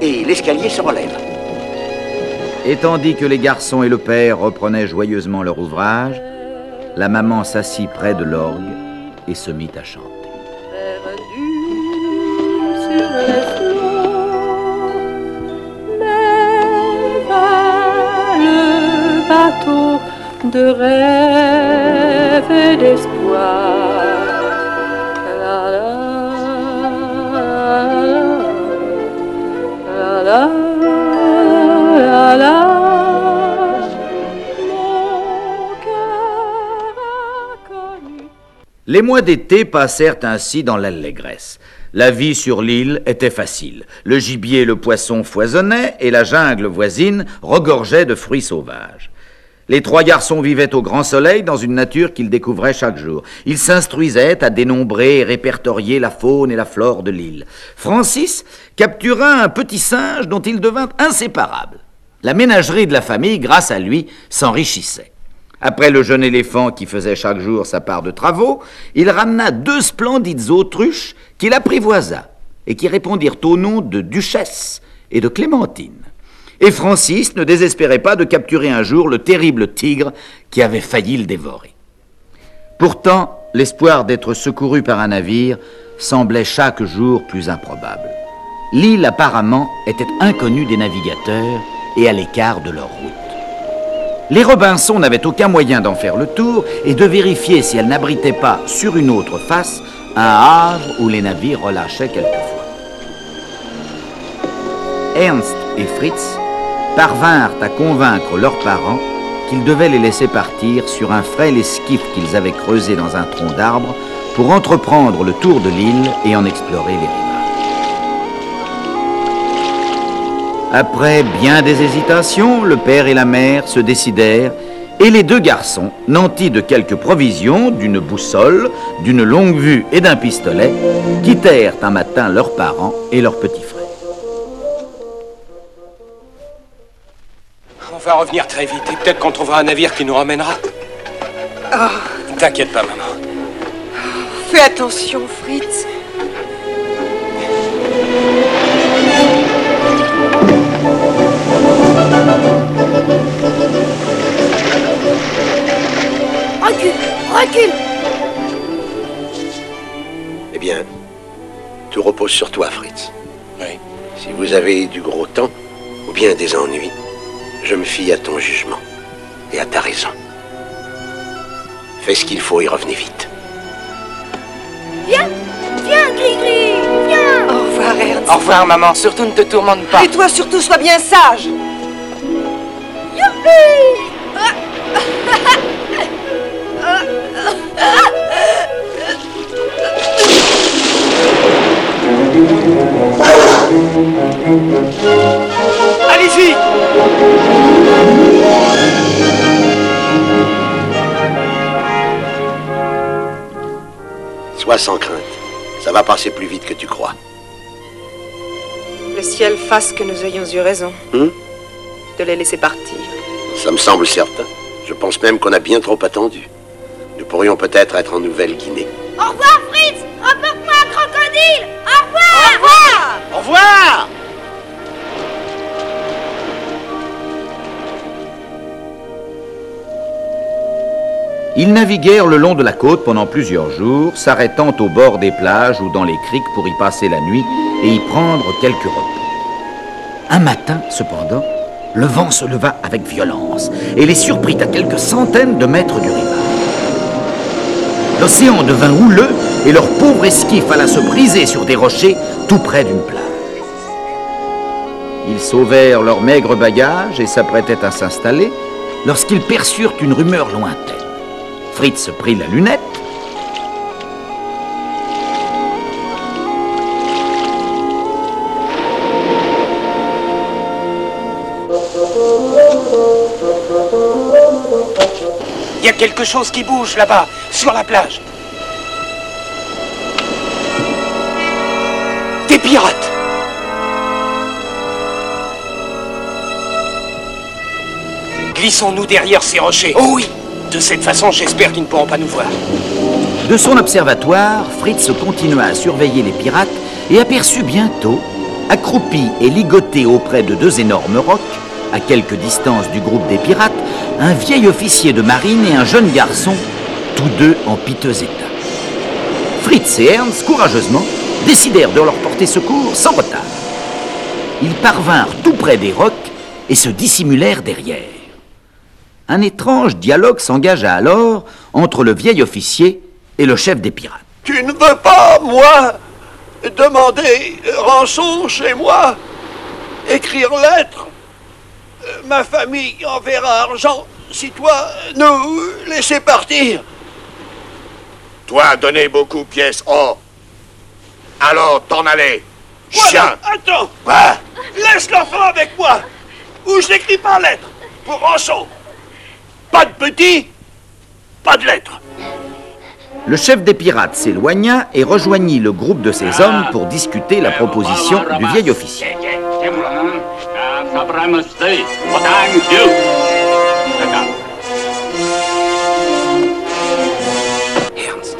Et l'escalier se relève. Et tandis que les garçons et le père reprenaient joyeusement leur ouvrage, la maman s'assit près de l'orgue et se mit à chanter. Les mois d'été passèrent ainsi dans l'allégresse. La vie sur l'île était facile. Le gibier et le poisson foisonnaient et la jungle voisine regorgeait de fruits sauvages. Les trois garçons vivaient au grand soleil dans une nature qu'ils découvraient chaque jour. Ils s'instruisaient à dénombrer et répertorier la faune et la flore de l'île. Francis captura un petit singe dont il devint inséparable. La ménagerie de la famille, grâce à lui, s'enrichissait. Après le jeune éléphant qui faisait chaque jour sa part de travaux, il ramena deux splendides autruches qu'il apprivoisa et qui répondirent au nom de Duchesse et de Clémentine. Et Francis ne désespérait pas de capturer un jour le terrible tigre qui avait failli le dévorer. Pourtant, l'espoir d'être secouru par un navire semblait chaque jour plus improbable. L'île apparemment était inconnue des navigateurs et à l'écart de leur route. Les Robinson n'avaient aucun moyen d'en faire le tour et de vérifier si elle n'abritait pas sur une autre face un havre où les navires relâchaient quelquefois. Ernst et Fritz parvinrent à convaincre leurs parents qu'ils devaient les laisser partir sur un frêle esquif qu'ils avaient creusé dans un tronc d'arbre pour entreprendre le tour de l'île et en explorer les rivages. Après bien des hésitations, le père et la mère se décidèrent et les deux garçons, nantis de quelques provisions, d'une boussole, d'une longue vue et d'un pistolet, quittèrent un matin leurs parents et leurs petits frères. Va revenir très vite et peut-être qu'on trouvera un navire qui nous ramènera. Oh, T'inquiète pas, maman. fais attention, Fritz. Recule Recule Eh bien, tout repose sur toi, Fritz. Oui. Si vous avez du gros temps, ou bien des ennuis, je me fie à ton jugement et à ta raison. Fais ce qu'il faut et revenez vite. Viens Viens, Gris-Gris Viens Au revoir, Ernst. Au revoir, maman. Surtout ne te tourmente pas. Et toi surtout, sois bien sage. Youpi Allez-y Sois sans crainte. Ça va passer plus vite que tu crois. Le ciel fasse que nous ayons eu raison Hmm? De les laisser partir. Ça me semble certain. Je pense même qu'on a bien trop attendu. Nous pourrions peut-être être en Nouvelle-Guinée. Au revoir, Ils naviguèrent le long de la côte pendant plusieurs jours, s'arrêtant au bord des plages ou dans les criques pour y passer la nuit et y prendre quelques repos. Un matin, cependant, le vent se leva avec violence et les surprit à quelques centaines de mètres du rivage. L'océan devint houleux et leur pauvre esquif alla se briser sur des rochers tout près d'une plage. Ils sauvèrent leur maigre bagage et s'apprêtaient à s'installer lorsqu'ils perçurent une rumeur lointaine. Fritz prit la lunette. Il y a quelque chose qui bouge là-bas, sur la plage. Des pirates. Glissons-nous derrière ces rochers. Oh oui De cette façon, j'espère qu'ils ne pourront pas nous voir. De son observatoire, Fritz continua à surveiller les pirates et aperçut bientôt, accroupi et ligoté auprès de deux énormes rocs, à quelque distance du groupe des pirates, un vieil officier de marine et un jeune garçon, tous deux en piteux état. Fritz et Ernst, courageusement, décidèrent de leur porter secours sans retard. Ils parvinrent tout près des rocs et se dissimulèrent derrière. Un étrange dialogue s'engagea alors entre le vieil officier et le chef des pirates. Tu ne veux pas, moi, demander rançon chez moi Écrire lettre? Ma famille enverra argent si toi nous laisser partir. Toi, donner beaucoup pièces or. Alors, t'en allais. Voilà, Chien. attends Quoi? Laisse l'enfant avec moi Ou je n'écris pas lettre pour rançon. Pas de petit, pas de lettre. Le chef des pirates s'éloigna et rejoignit le groupe de ses hommes pour discuter la proposition du vieil officier. Ernst,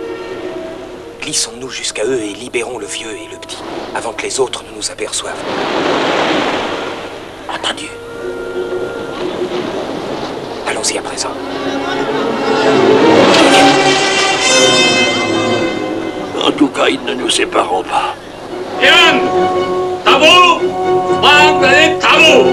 glissons-nous jusqu'à eux et libérons le vieux et le petit, avant que les autres ne nous aperçoivent. Entendu. Allons-y à présent. En tout cas, ils ne nous sépareront pas. Yann Tabo Mande Tabo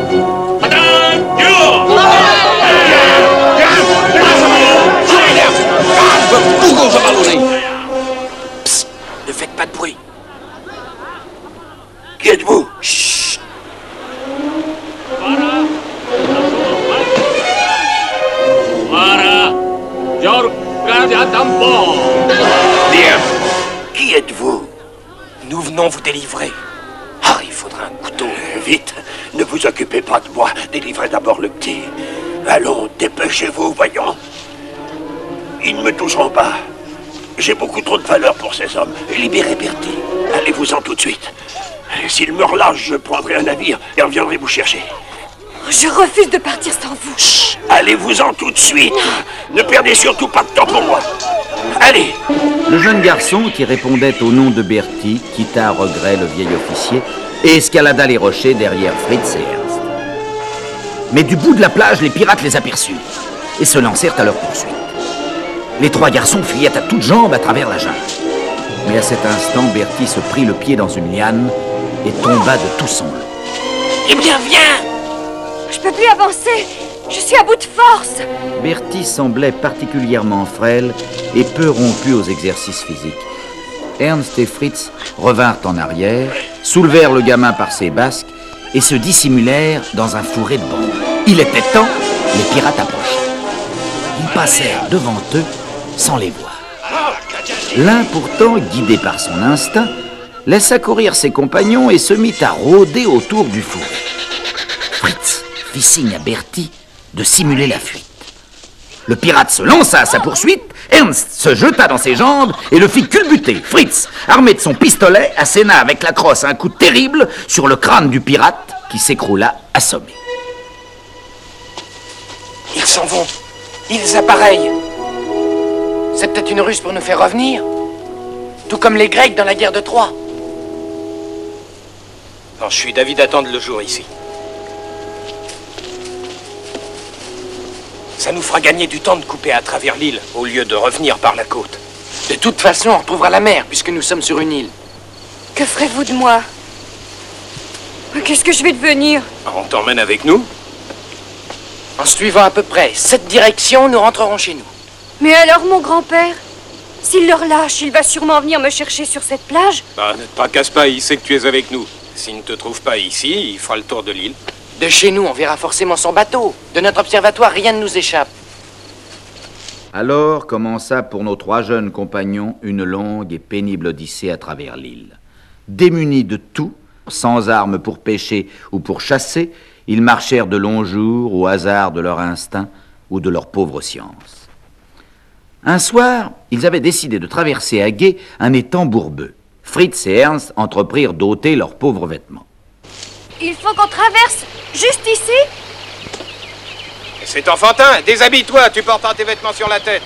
Psst, ne faites pas de bruit. Qui êtes-vous? Bien. Qui êtes-vous? Nous venons vous délivrer. Ah, il faudra un couteau. Vite, ne vous occupez pas de moi. Délivrez d'abord le petit. Allons, dépêchez-vous, voyons. Ils ne me toucheront pas. J'ai beaucoup trop de valeur pour ces hommes. Libérez Bertie. Allez-vous-en tout de suite. S'ils me relâchent, je prendrai un navire et reviendrai vous chercher. Je refuse de partir sans vous. Allez-vous-en tout de suite. Ne perdez surtout pas de temps pour moi. Allez, Le jeune garçon, qui répondait au nom de Bertie, quitta à regret le vieil officier et escalada les rochers derrière Fritz et Ernst. Mais du bout de la plage, les pirates les aperçurent et se lancèrent à leur poursuite. Les trois garçons fuyaient à toutes jambes à travers la jungle. Mais à cet instant, Bertie se prit le pied dans une liane et tomba de tout son long. Eh bien, viens Je peux plus avancer. Je suis à bout de force. Bertie semblait particulièrement frêle et peu rompu aux exercices physiques. Ernst et Fritz revinrent en arrière, soulevèrent le gamin par ses basques et se dissimulèrent dans un fourré de bambous. Il était temps, les pirates approchaient. Ils passèrent devant eux sans les voir. L'un pourtant, guidé par son instinct, laissa courir ses compagnons et se mit à rôder autour du fourré. Fritz fit signe à Bertie de simuler la fuite. Le pirate se lança à sa poursuite, Ernst se jeta dans ses jambes et le fit culbuter. Fritz, armé de son pistolet, asséna avec la crosse un coup terrible sur le crâne du pirate qui s'écroula assommé. Ils s'en vont. Ils appareillent. C'est peut-être une ruse pour nous faire revenir. Tout comme les Grecs dans la guerre de Troie. Non, je suis d'avis d'attendre le jour ici. Ça nous fera gagner du temps de couper à travers l'île au lieu de revenir par la côte. De toute façon, on retrouvera la mer puisque nous sommes sur une île. Que ferez-vous de moi? Qu'est-ce que je vais devenir? On t'emmène avec nous? En suivant à peu près cette direction, nous rentrerons chez nous. Mais alors, mon grand-père S'il le relâche, il va sûrement venir me chercher sur cette plage? Bah, ne te tracasse pas, il sait que tu es avec nous. S'il ne te trouve pas ici, il fera le tour de l'île. De chez nous, on verra forcément son bateau. De notre observatoire, rien ne nous échappe. Alors commença pour nos trois jeunes compagnons une longue et pénible odyssée à travers l'île. Démunis de tout, sans armes pour pêcher ou pour chasser, ils marchèrent de longs jours au hasard de leur instinct ou de leur pauvre science. Un soir, ils avaient décidé de traverser à gué un étang bourbeux. Fritz et Ernst entreprirent d'ôter leurs pauvres vêtements. Il faut qu'on traverse juste ici c'est enfantin. Déshabille-toi, tu porteras tes vêtements sur la tête.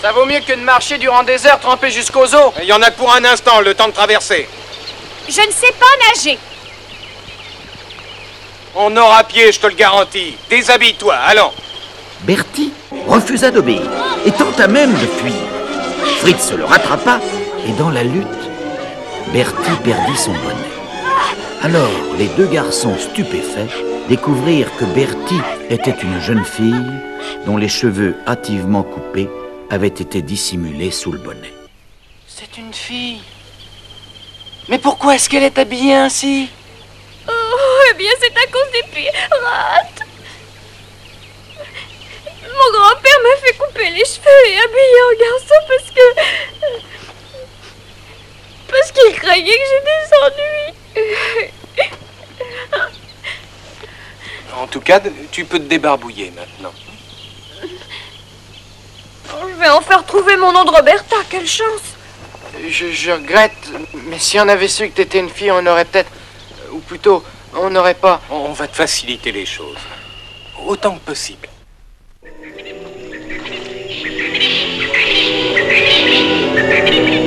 Ça vaut mieux que de marcher durant des heures trempé jusqu'aux os. Il y en a pour un instant, le temps de traverser. Je ne sais pas nager. On aura pied, je te le garantis. Déshabille-toi, allons. Bertie refusa d'obéir et tenta même de fuir. Fritz le rattrapa et dans la lutte, Bertie perdit son bonnet. Alors, les deux garçons stupéfaits découvrirent que Bertie était une jeune fille dont les cheveux hâtivement coupés avaient été dissimulés sous le bonnet. C'est une fille. Mais pourquoi est-ce qu'elle est habillée ainsi? Oh, eh bien, c'est à cause des pirates. Mon grand-père m'a fait couper les cheveux et habiller en garçon parce que. Parce qu'il croyait que j'ai des ennuis. En tout cas, tu peux te débarbouiller maintenant. Je vais enfin retrouver mon nom de Roberta, quelle chance. je, je regrette, mais si on avait su que t'étais une fille, on aurait peut-être. Ou plutôt, on n'aurait pas. On va te faciliter les choses. Autant que possible.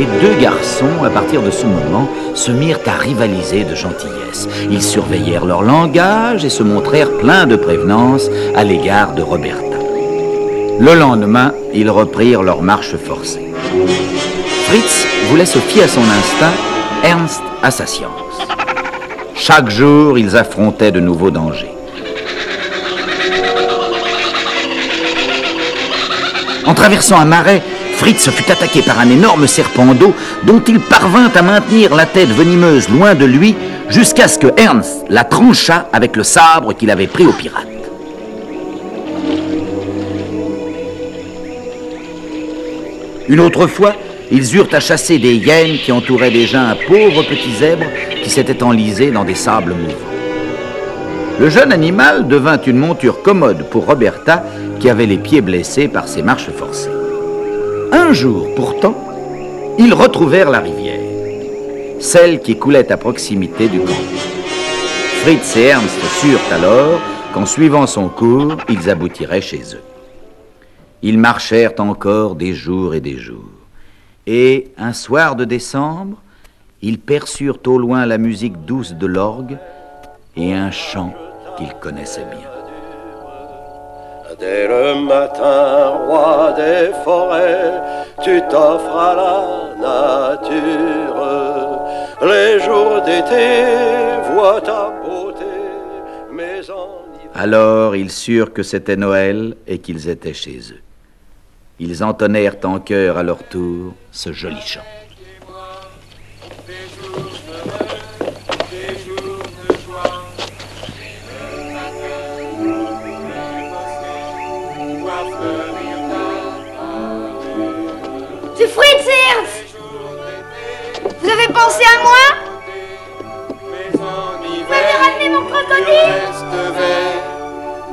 Les deux garçons, à partir de ce moment, se mirent à rivaliser de gentillesse. Ils surveillèrent leur langage et se montrèrent pleins de prévenance à l'égard de Roberta. Le lendemain, ils reprirent leur marche forcée. Fritz voulait se fier à son instinct, Ernst à sa science. Chaque jour, ils affrontaient de nouveaux dangers. En traversant un marais, Fritz fut attaqué par un énorme serpent d'eau dont il parvint à maintenir la tête venimeuse loin de lui jusqu'à ce que Ernst la tranchât avec le sabre qu'il avait pris au pirate. Une autre fois, ils eurent à chasser des hyènes qui entouraient déjà un pauvre petit zèbre qui s'était enlisé dans des sables mouvants. Le jeune animal devint une monture commode pour Roberta qui avait les pieds blessés par ses marches forcées. Un jour, pourtant, ils retrouvèrent la rivière, celle qui coulait à proximité du camp. Fritz et Ernst surent alors qu'en suivant son cours, ils aboutiraient chez eux. Ils marchèrent encore des jours et des jours. Et un soir de décembre, ils perçurent au loin la musique douce de l'orgue et un chant qu'ils connaissaient bien. Dès le matin, roi des forêts, tu t'offres à la nature. Les jours d'été voient ta beauté, mais en Alors ils surent que c'était Noël et qu'ils étaient chez eux. Ils entonnèrent en chœur à leur tour ce joli chant. Vous avez pensé à moi Vous m'avez ramené mon crocodile.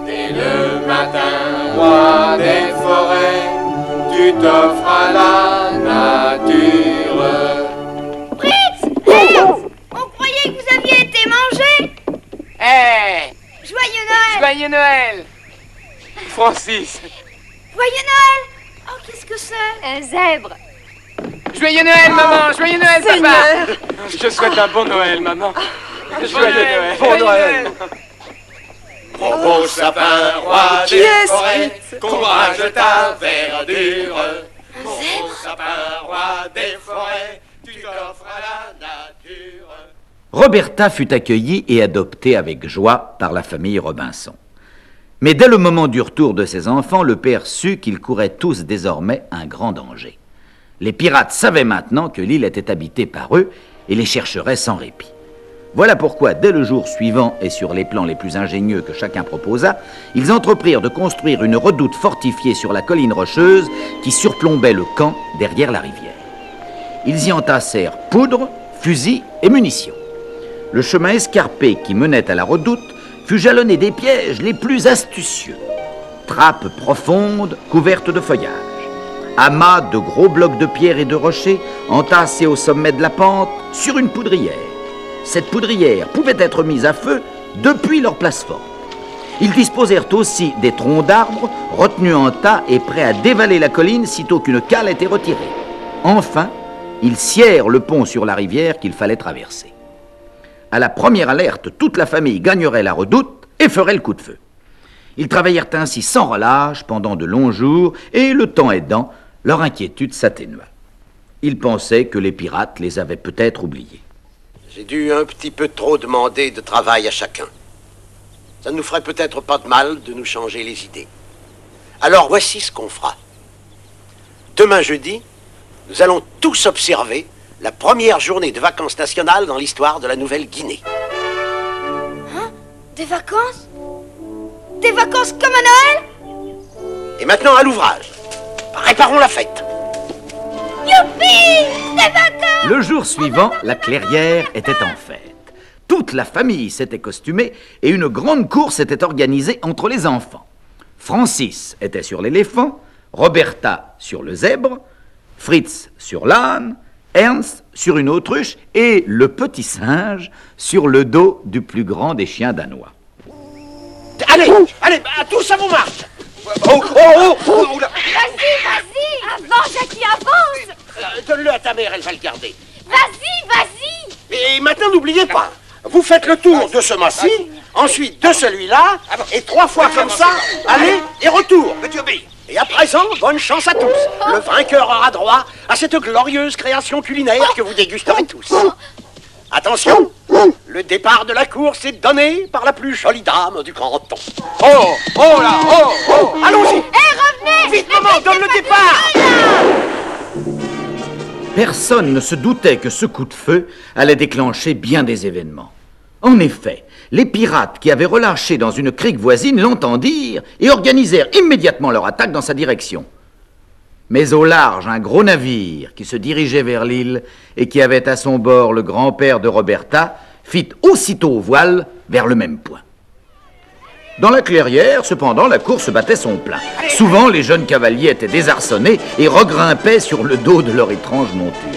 Dès le matin, roi des forêts, tu t'offres à la nature. Fritz On croyait que vous aviez été mangé. Hé Joyeux Noël. Joyeux Noël. Francis. Joyeux Noël. Oh, qu'est-ce que c'est? Un zèbre Joyeux Noël, maman Joyeux Noël, Seigneur. papa Je te souhaite un bon Noël, maman. Joyeux Noël Bon Noël. Mon beau sapin, roi des forêts, courage ta verdure. Mon beau sapin, roi des forêts, tu t'offres à la nature. Roberta fut accueillie et adoptée avec joie par la famille Robinson. Mais dès le moment du retour de ses enfants, le père sut qu'ils couraient tous désormais un grand danger. Les pirates savaient maintenant que l'île était habitée par eux et les chercheraient sans répit. Voilà pourquoi, dès le jour suivant et sur les plans les plus ingénieux que chacun proposa, ils entreprirent de construire une redoute fortifiée sur la colline rocheuse qui surplombait le camp derrière la rivière. Ils y entassèrent poudre, fusils et munitions. Le chemin escarpé qui menait à la redoute fut jalonné des pièges les plus astucieux. Trappes profondes couvertes de feuillage, amas de gros blocs de pierre et de rochers entassés au sommet de la pente sur une poudrière. Cette poudrière pouvait être mise à feu depuis leur place forte. Ils disposèrent aussi des troncs d'arbres, retenus en tas et prêts à dévaler la colline sitôt qu'une cale était retirée. Enfin, ils scièrent le pont sur la rivière qu'il fallait traverser. À la première alerte, toute la famille gagnerait la redoute et ferait le coup de feu. Ils travaillèrent ainsi sans relâche pendant de longs jours, et le temps aidant, leur inquiétude s'atténua. Ils pensaient que les pirates les avaient peut-être oubliés. J'ai dû un petit peu trop demander de travail à chacun. Ça ne nous ferait peut-être pas de mal de nous changer les idées. Alors voici ce qu'on fera. Demain jeudi, nous allons tous observer la première journée de vacances nationales dans l'histoire de la Nouvelle-Guinée. Hein? Des vacances? Des vacances comme à Noël? Et maintenant à l'ouvrage. Préparons la fête. Youpi Le jour suivant, la clairière était en fête. Toute la famille s'était costumée et une grande course était organisée entre les enfants. Francis était sur l'éléphant, Roberta sur le zèbre, Fritz sur l'âne, Ernst sur une autruche et le petit singe sur le dos du plus grand des chiens danois. Allez, allez, bah, tout ça vous marche. Oh, oh, oh, oh, oh, là. Vas-y, vas-y Avance, Jackie, avance Euh, Elle va le garder. Vas-y, vas-y Et maintenant, n'oubliez pas, vous faites le tour de ce mât-ci, ensuite de celui-là, et trois fois comme ça, allez et retour. Et à présent, bonne chance à tous. Le vainqueur aura droit à cette glorieuse création culinaire que vous dégusterez tous. Attention, le départ de la course est donné par la plus jolie dame du canton. Oh, oh là, oh, oh, allons-y. Hé, revenez Vite, maman, donne le départ. Personne ne se doutait que ce coup de feu allait déclencher bien des événements. En effet, les pirates qui avaient relâché dans une crique voisine l'entendirent et organisèrent immédiatement leur attaque dans sa direction. Mais au large, un gros navire qui se dirigeait vers l'île et qui avait à son bord le grand-père de Roberta fit aussitôt au voile vers le même point. Dans la clairière, cependant, la course battait son plein. Souvent, les jeunes cavaliers étaient désarçonnés et regrimpaient sur le dos de leur étrange monture.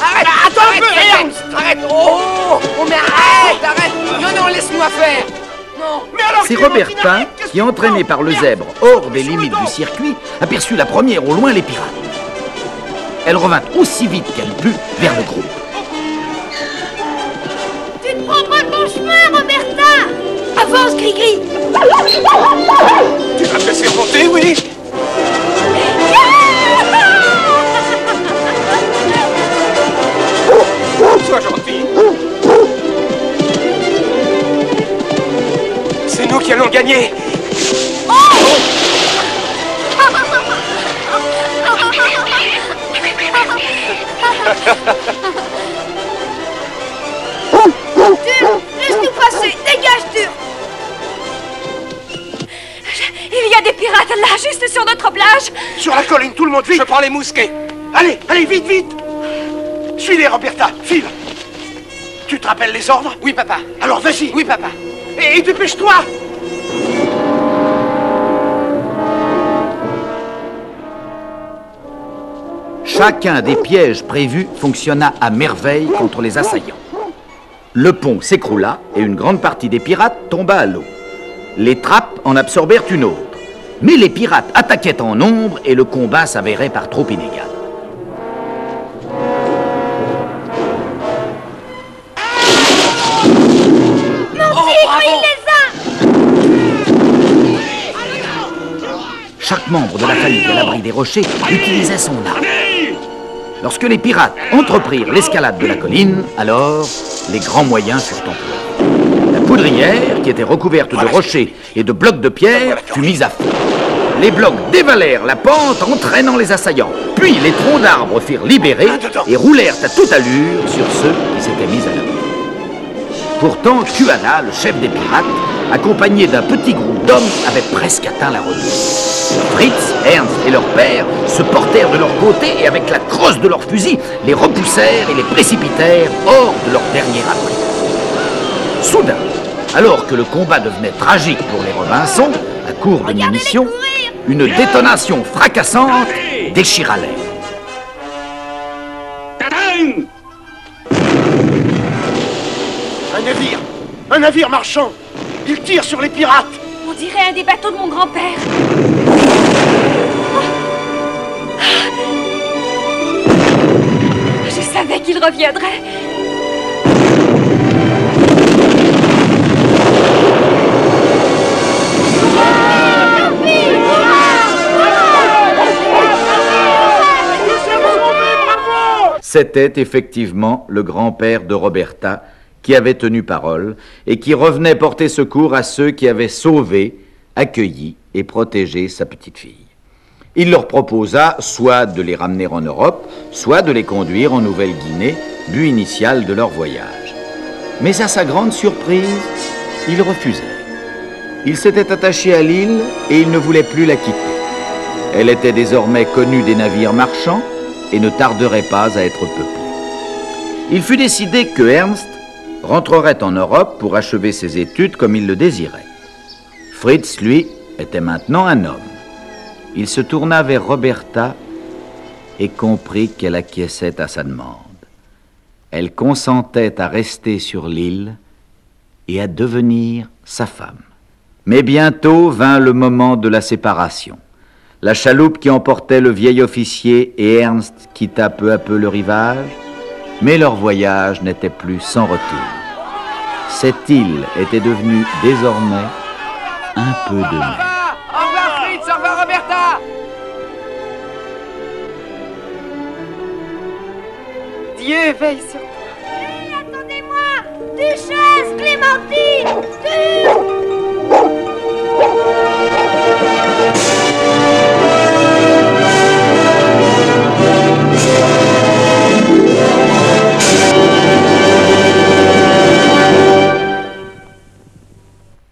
Maman. Arrête Attends un peu, arrête. Arrête Oh Oh, mais arrête Arrête Non, non, laisse-moi faire Non Mais alors, C'est arrête, qu'est-ce qui, entraîné par le zèbre hors des limites du circuit, aperçut la première au loin les pirates. Elle revint aussi vite qu'elle put vers le groupe. Tu ne prends pas le bon chemin, Roberta Avance, Cricri Tu vas me laisser monter, oui C'est nous qui allons gagner. Dur Laisse-nous passer. Dégage, Dur. Il y a des pirates là, juste sur notre plage. Sur la colline, tout le monde, vite. Je prends les mousquets. Allez, allez, vite, vite. Suis-les, Roberta, file Tu te rappelles les ordres? Oui, papa. Alors vas-y Oui, papa. Et, et dépêche-toi Chacun des pièges prévus fonctionna à merveille contre les assaillants. Le pont s'écroula et une grande partie des pirates tomba à l'eau. Les trappes en absorbèrent une autre. Mais les pirates attaquaient en nombre et le combat s'avérait par trop inégal. Chaque membre de la famille à l'abri des rochers utilisait son arme. Lorsque les pirates entreprirent l'escalade de la colline, alors les grands moyens furent employés. La poudrière, qui était recouverte de rochers et de blocs de pierre, fut mise à feu. Les blocs dévalèrent la pente, entraînant les assaillants. Puis les troncs d'arbres firent libérer et roulèrent à toute allure sur ceux qui s'étaient mis à l'abri. Pourtant, Kuala, le chef des pirates, accompagné d'un petit groupe d'hommes, avait presque atteint la redoute. Fritz, Ernst et leur père se portèrent de leur côté et avec la crosse de leur fusil, les repoussèrent et les précipitèrent hors de leur dernier abri. Soudain, alors que le combat devenait tragique pour les Robinson, à court de munitions, une détonation fracassante déchira l'air. Un navire Un navire marchand. Il tire sur les pirates On dirait un des bateaux de mon grand-père. Je savais qu'il reviendrait. C'était effectivement le grand-père de Roberta qui avait tenu parole et qui revenait porter secours à ceux qui avaient sauvé, accueilli et protégé sa petite fille. Il leur proposa soit de les ramener en Europe, soit de les conduire en Nouvelle-Guinée, but initial de leur voyage. Mais à sa grande surprise, ils refusaient. Il s'était attaché à l'île et il ne voulait plus la quitter. Elle était désormais connue des navires marchands et ne tarderait pas à être peuplée. Il fut décidé que Ernst rentrerait en Europe pour achever ses études comme il le désirait. Fritz, lui, était maintenant un homme. Il se tourna vers Roberta et comprit qu'elle acquiesçait à sa demande. Elle consentait à rester sur l'île et à devenir sa femme. Mais bientôt vint le moment de la séparation. La chaloupe qui emportait le vieil officier et Ernst quitta peu à peu le rivage, mais leur voyage n'était plus sans retour. Cette île était devenue désormais un peu de mer. Au revoir Fritz, au revoir Roberta Dieu veille sur toi. Hé, attendez-moi Duchesse Clémentine Duc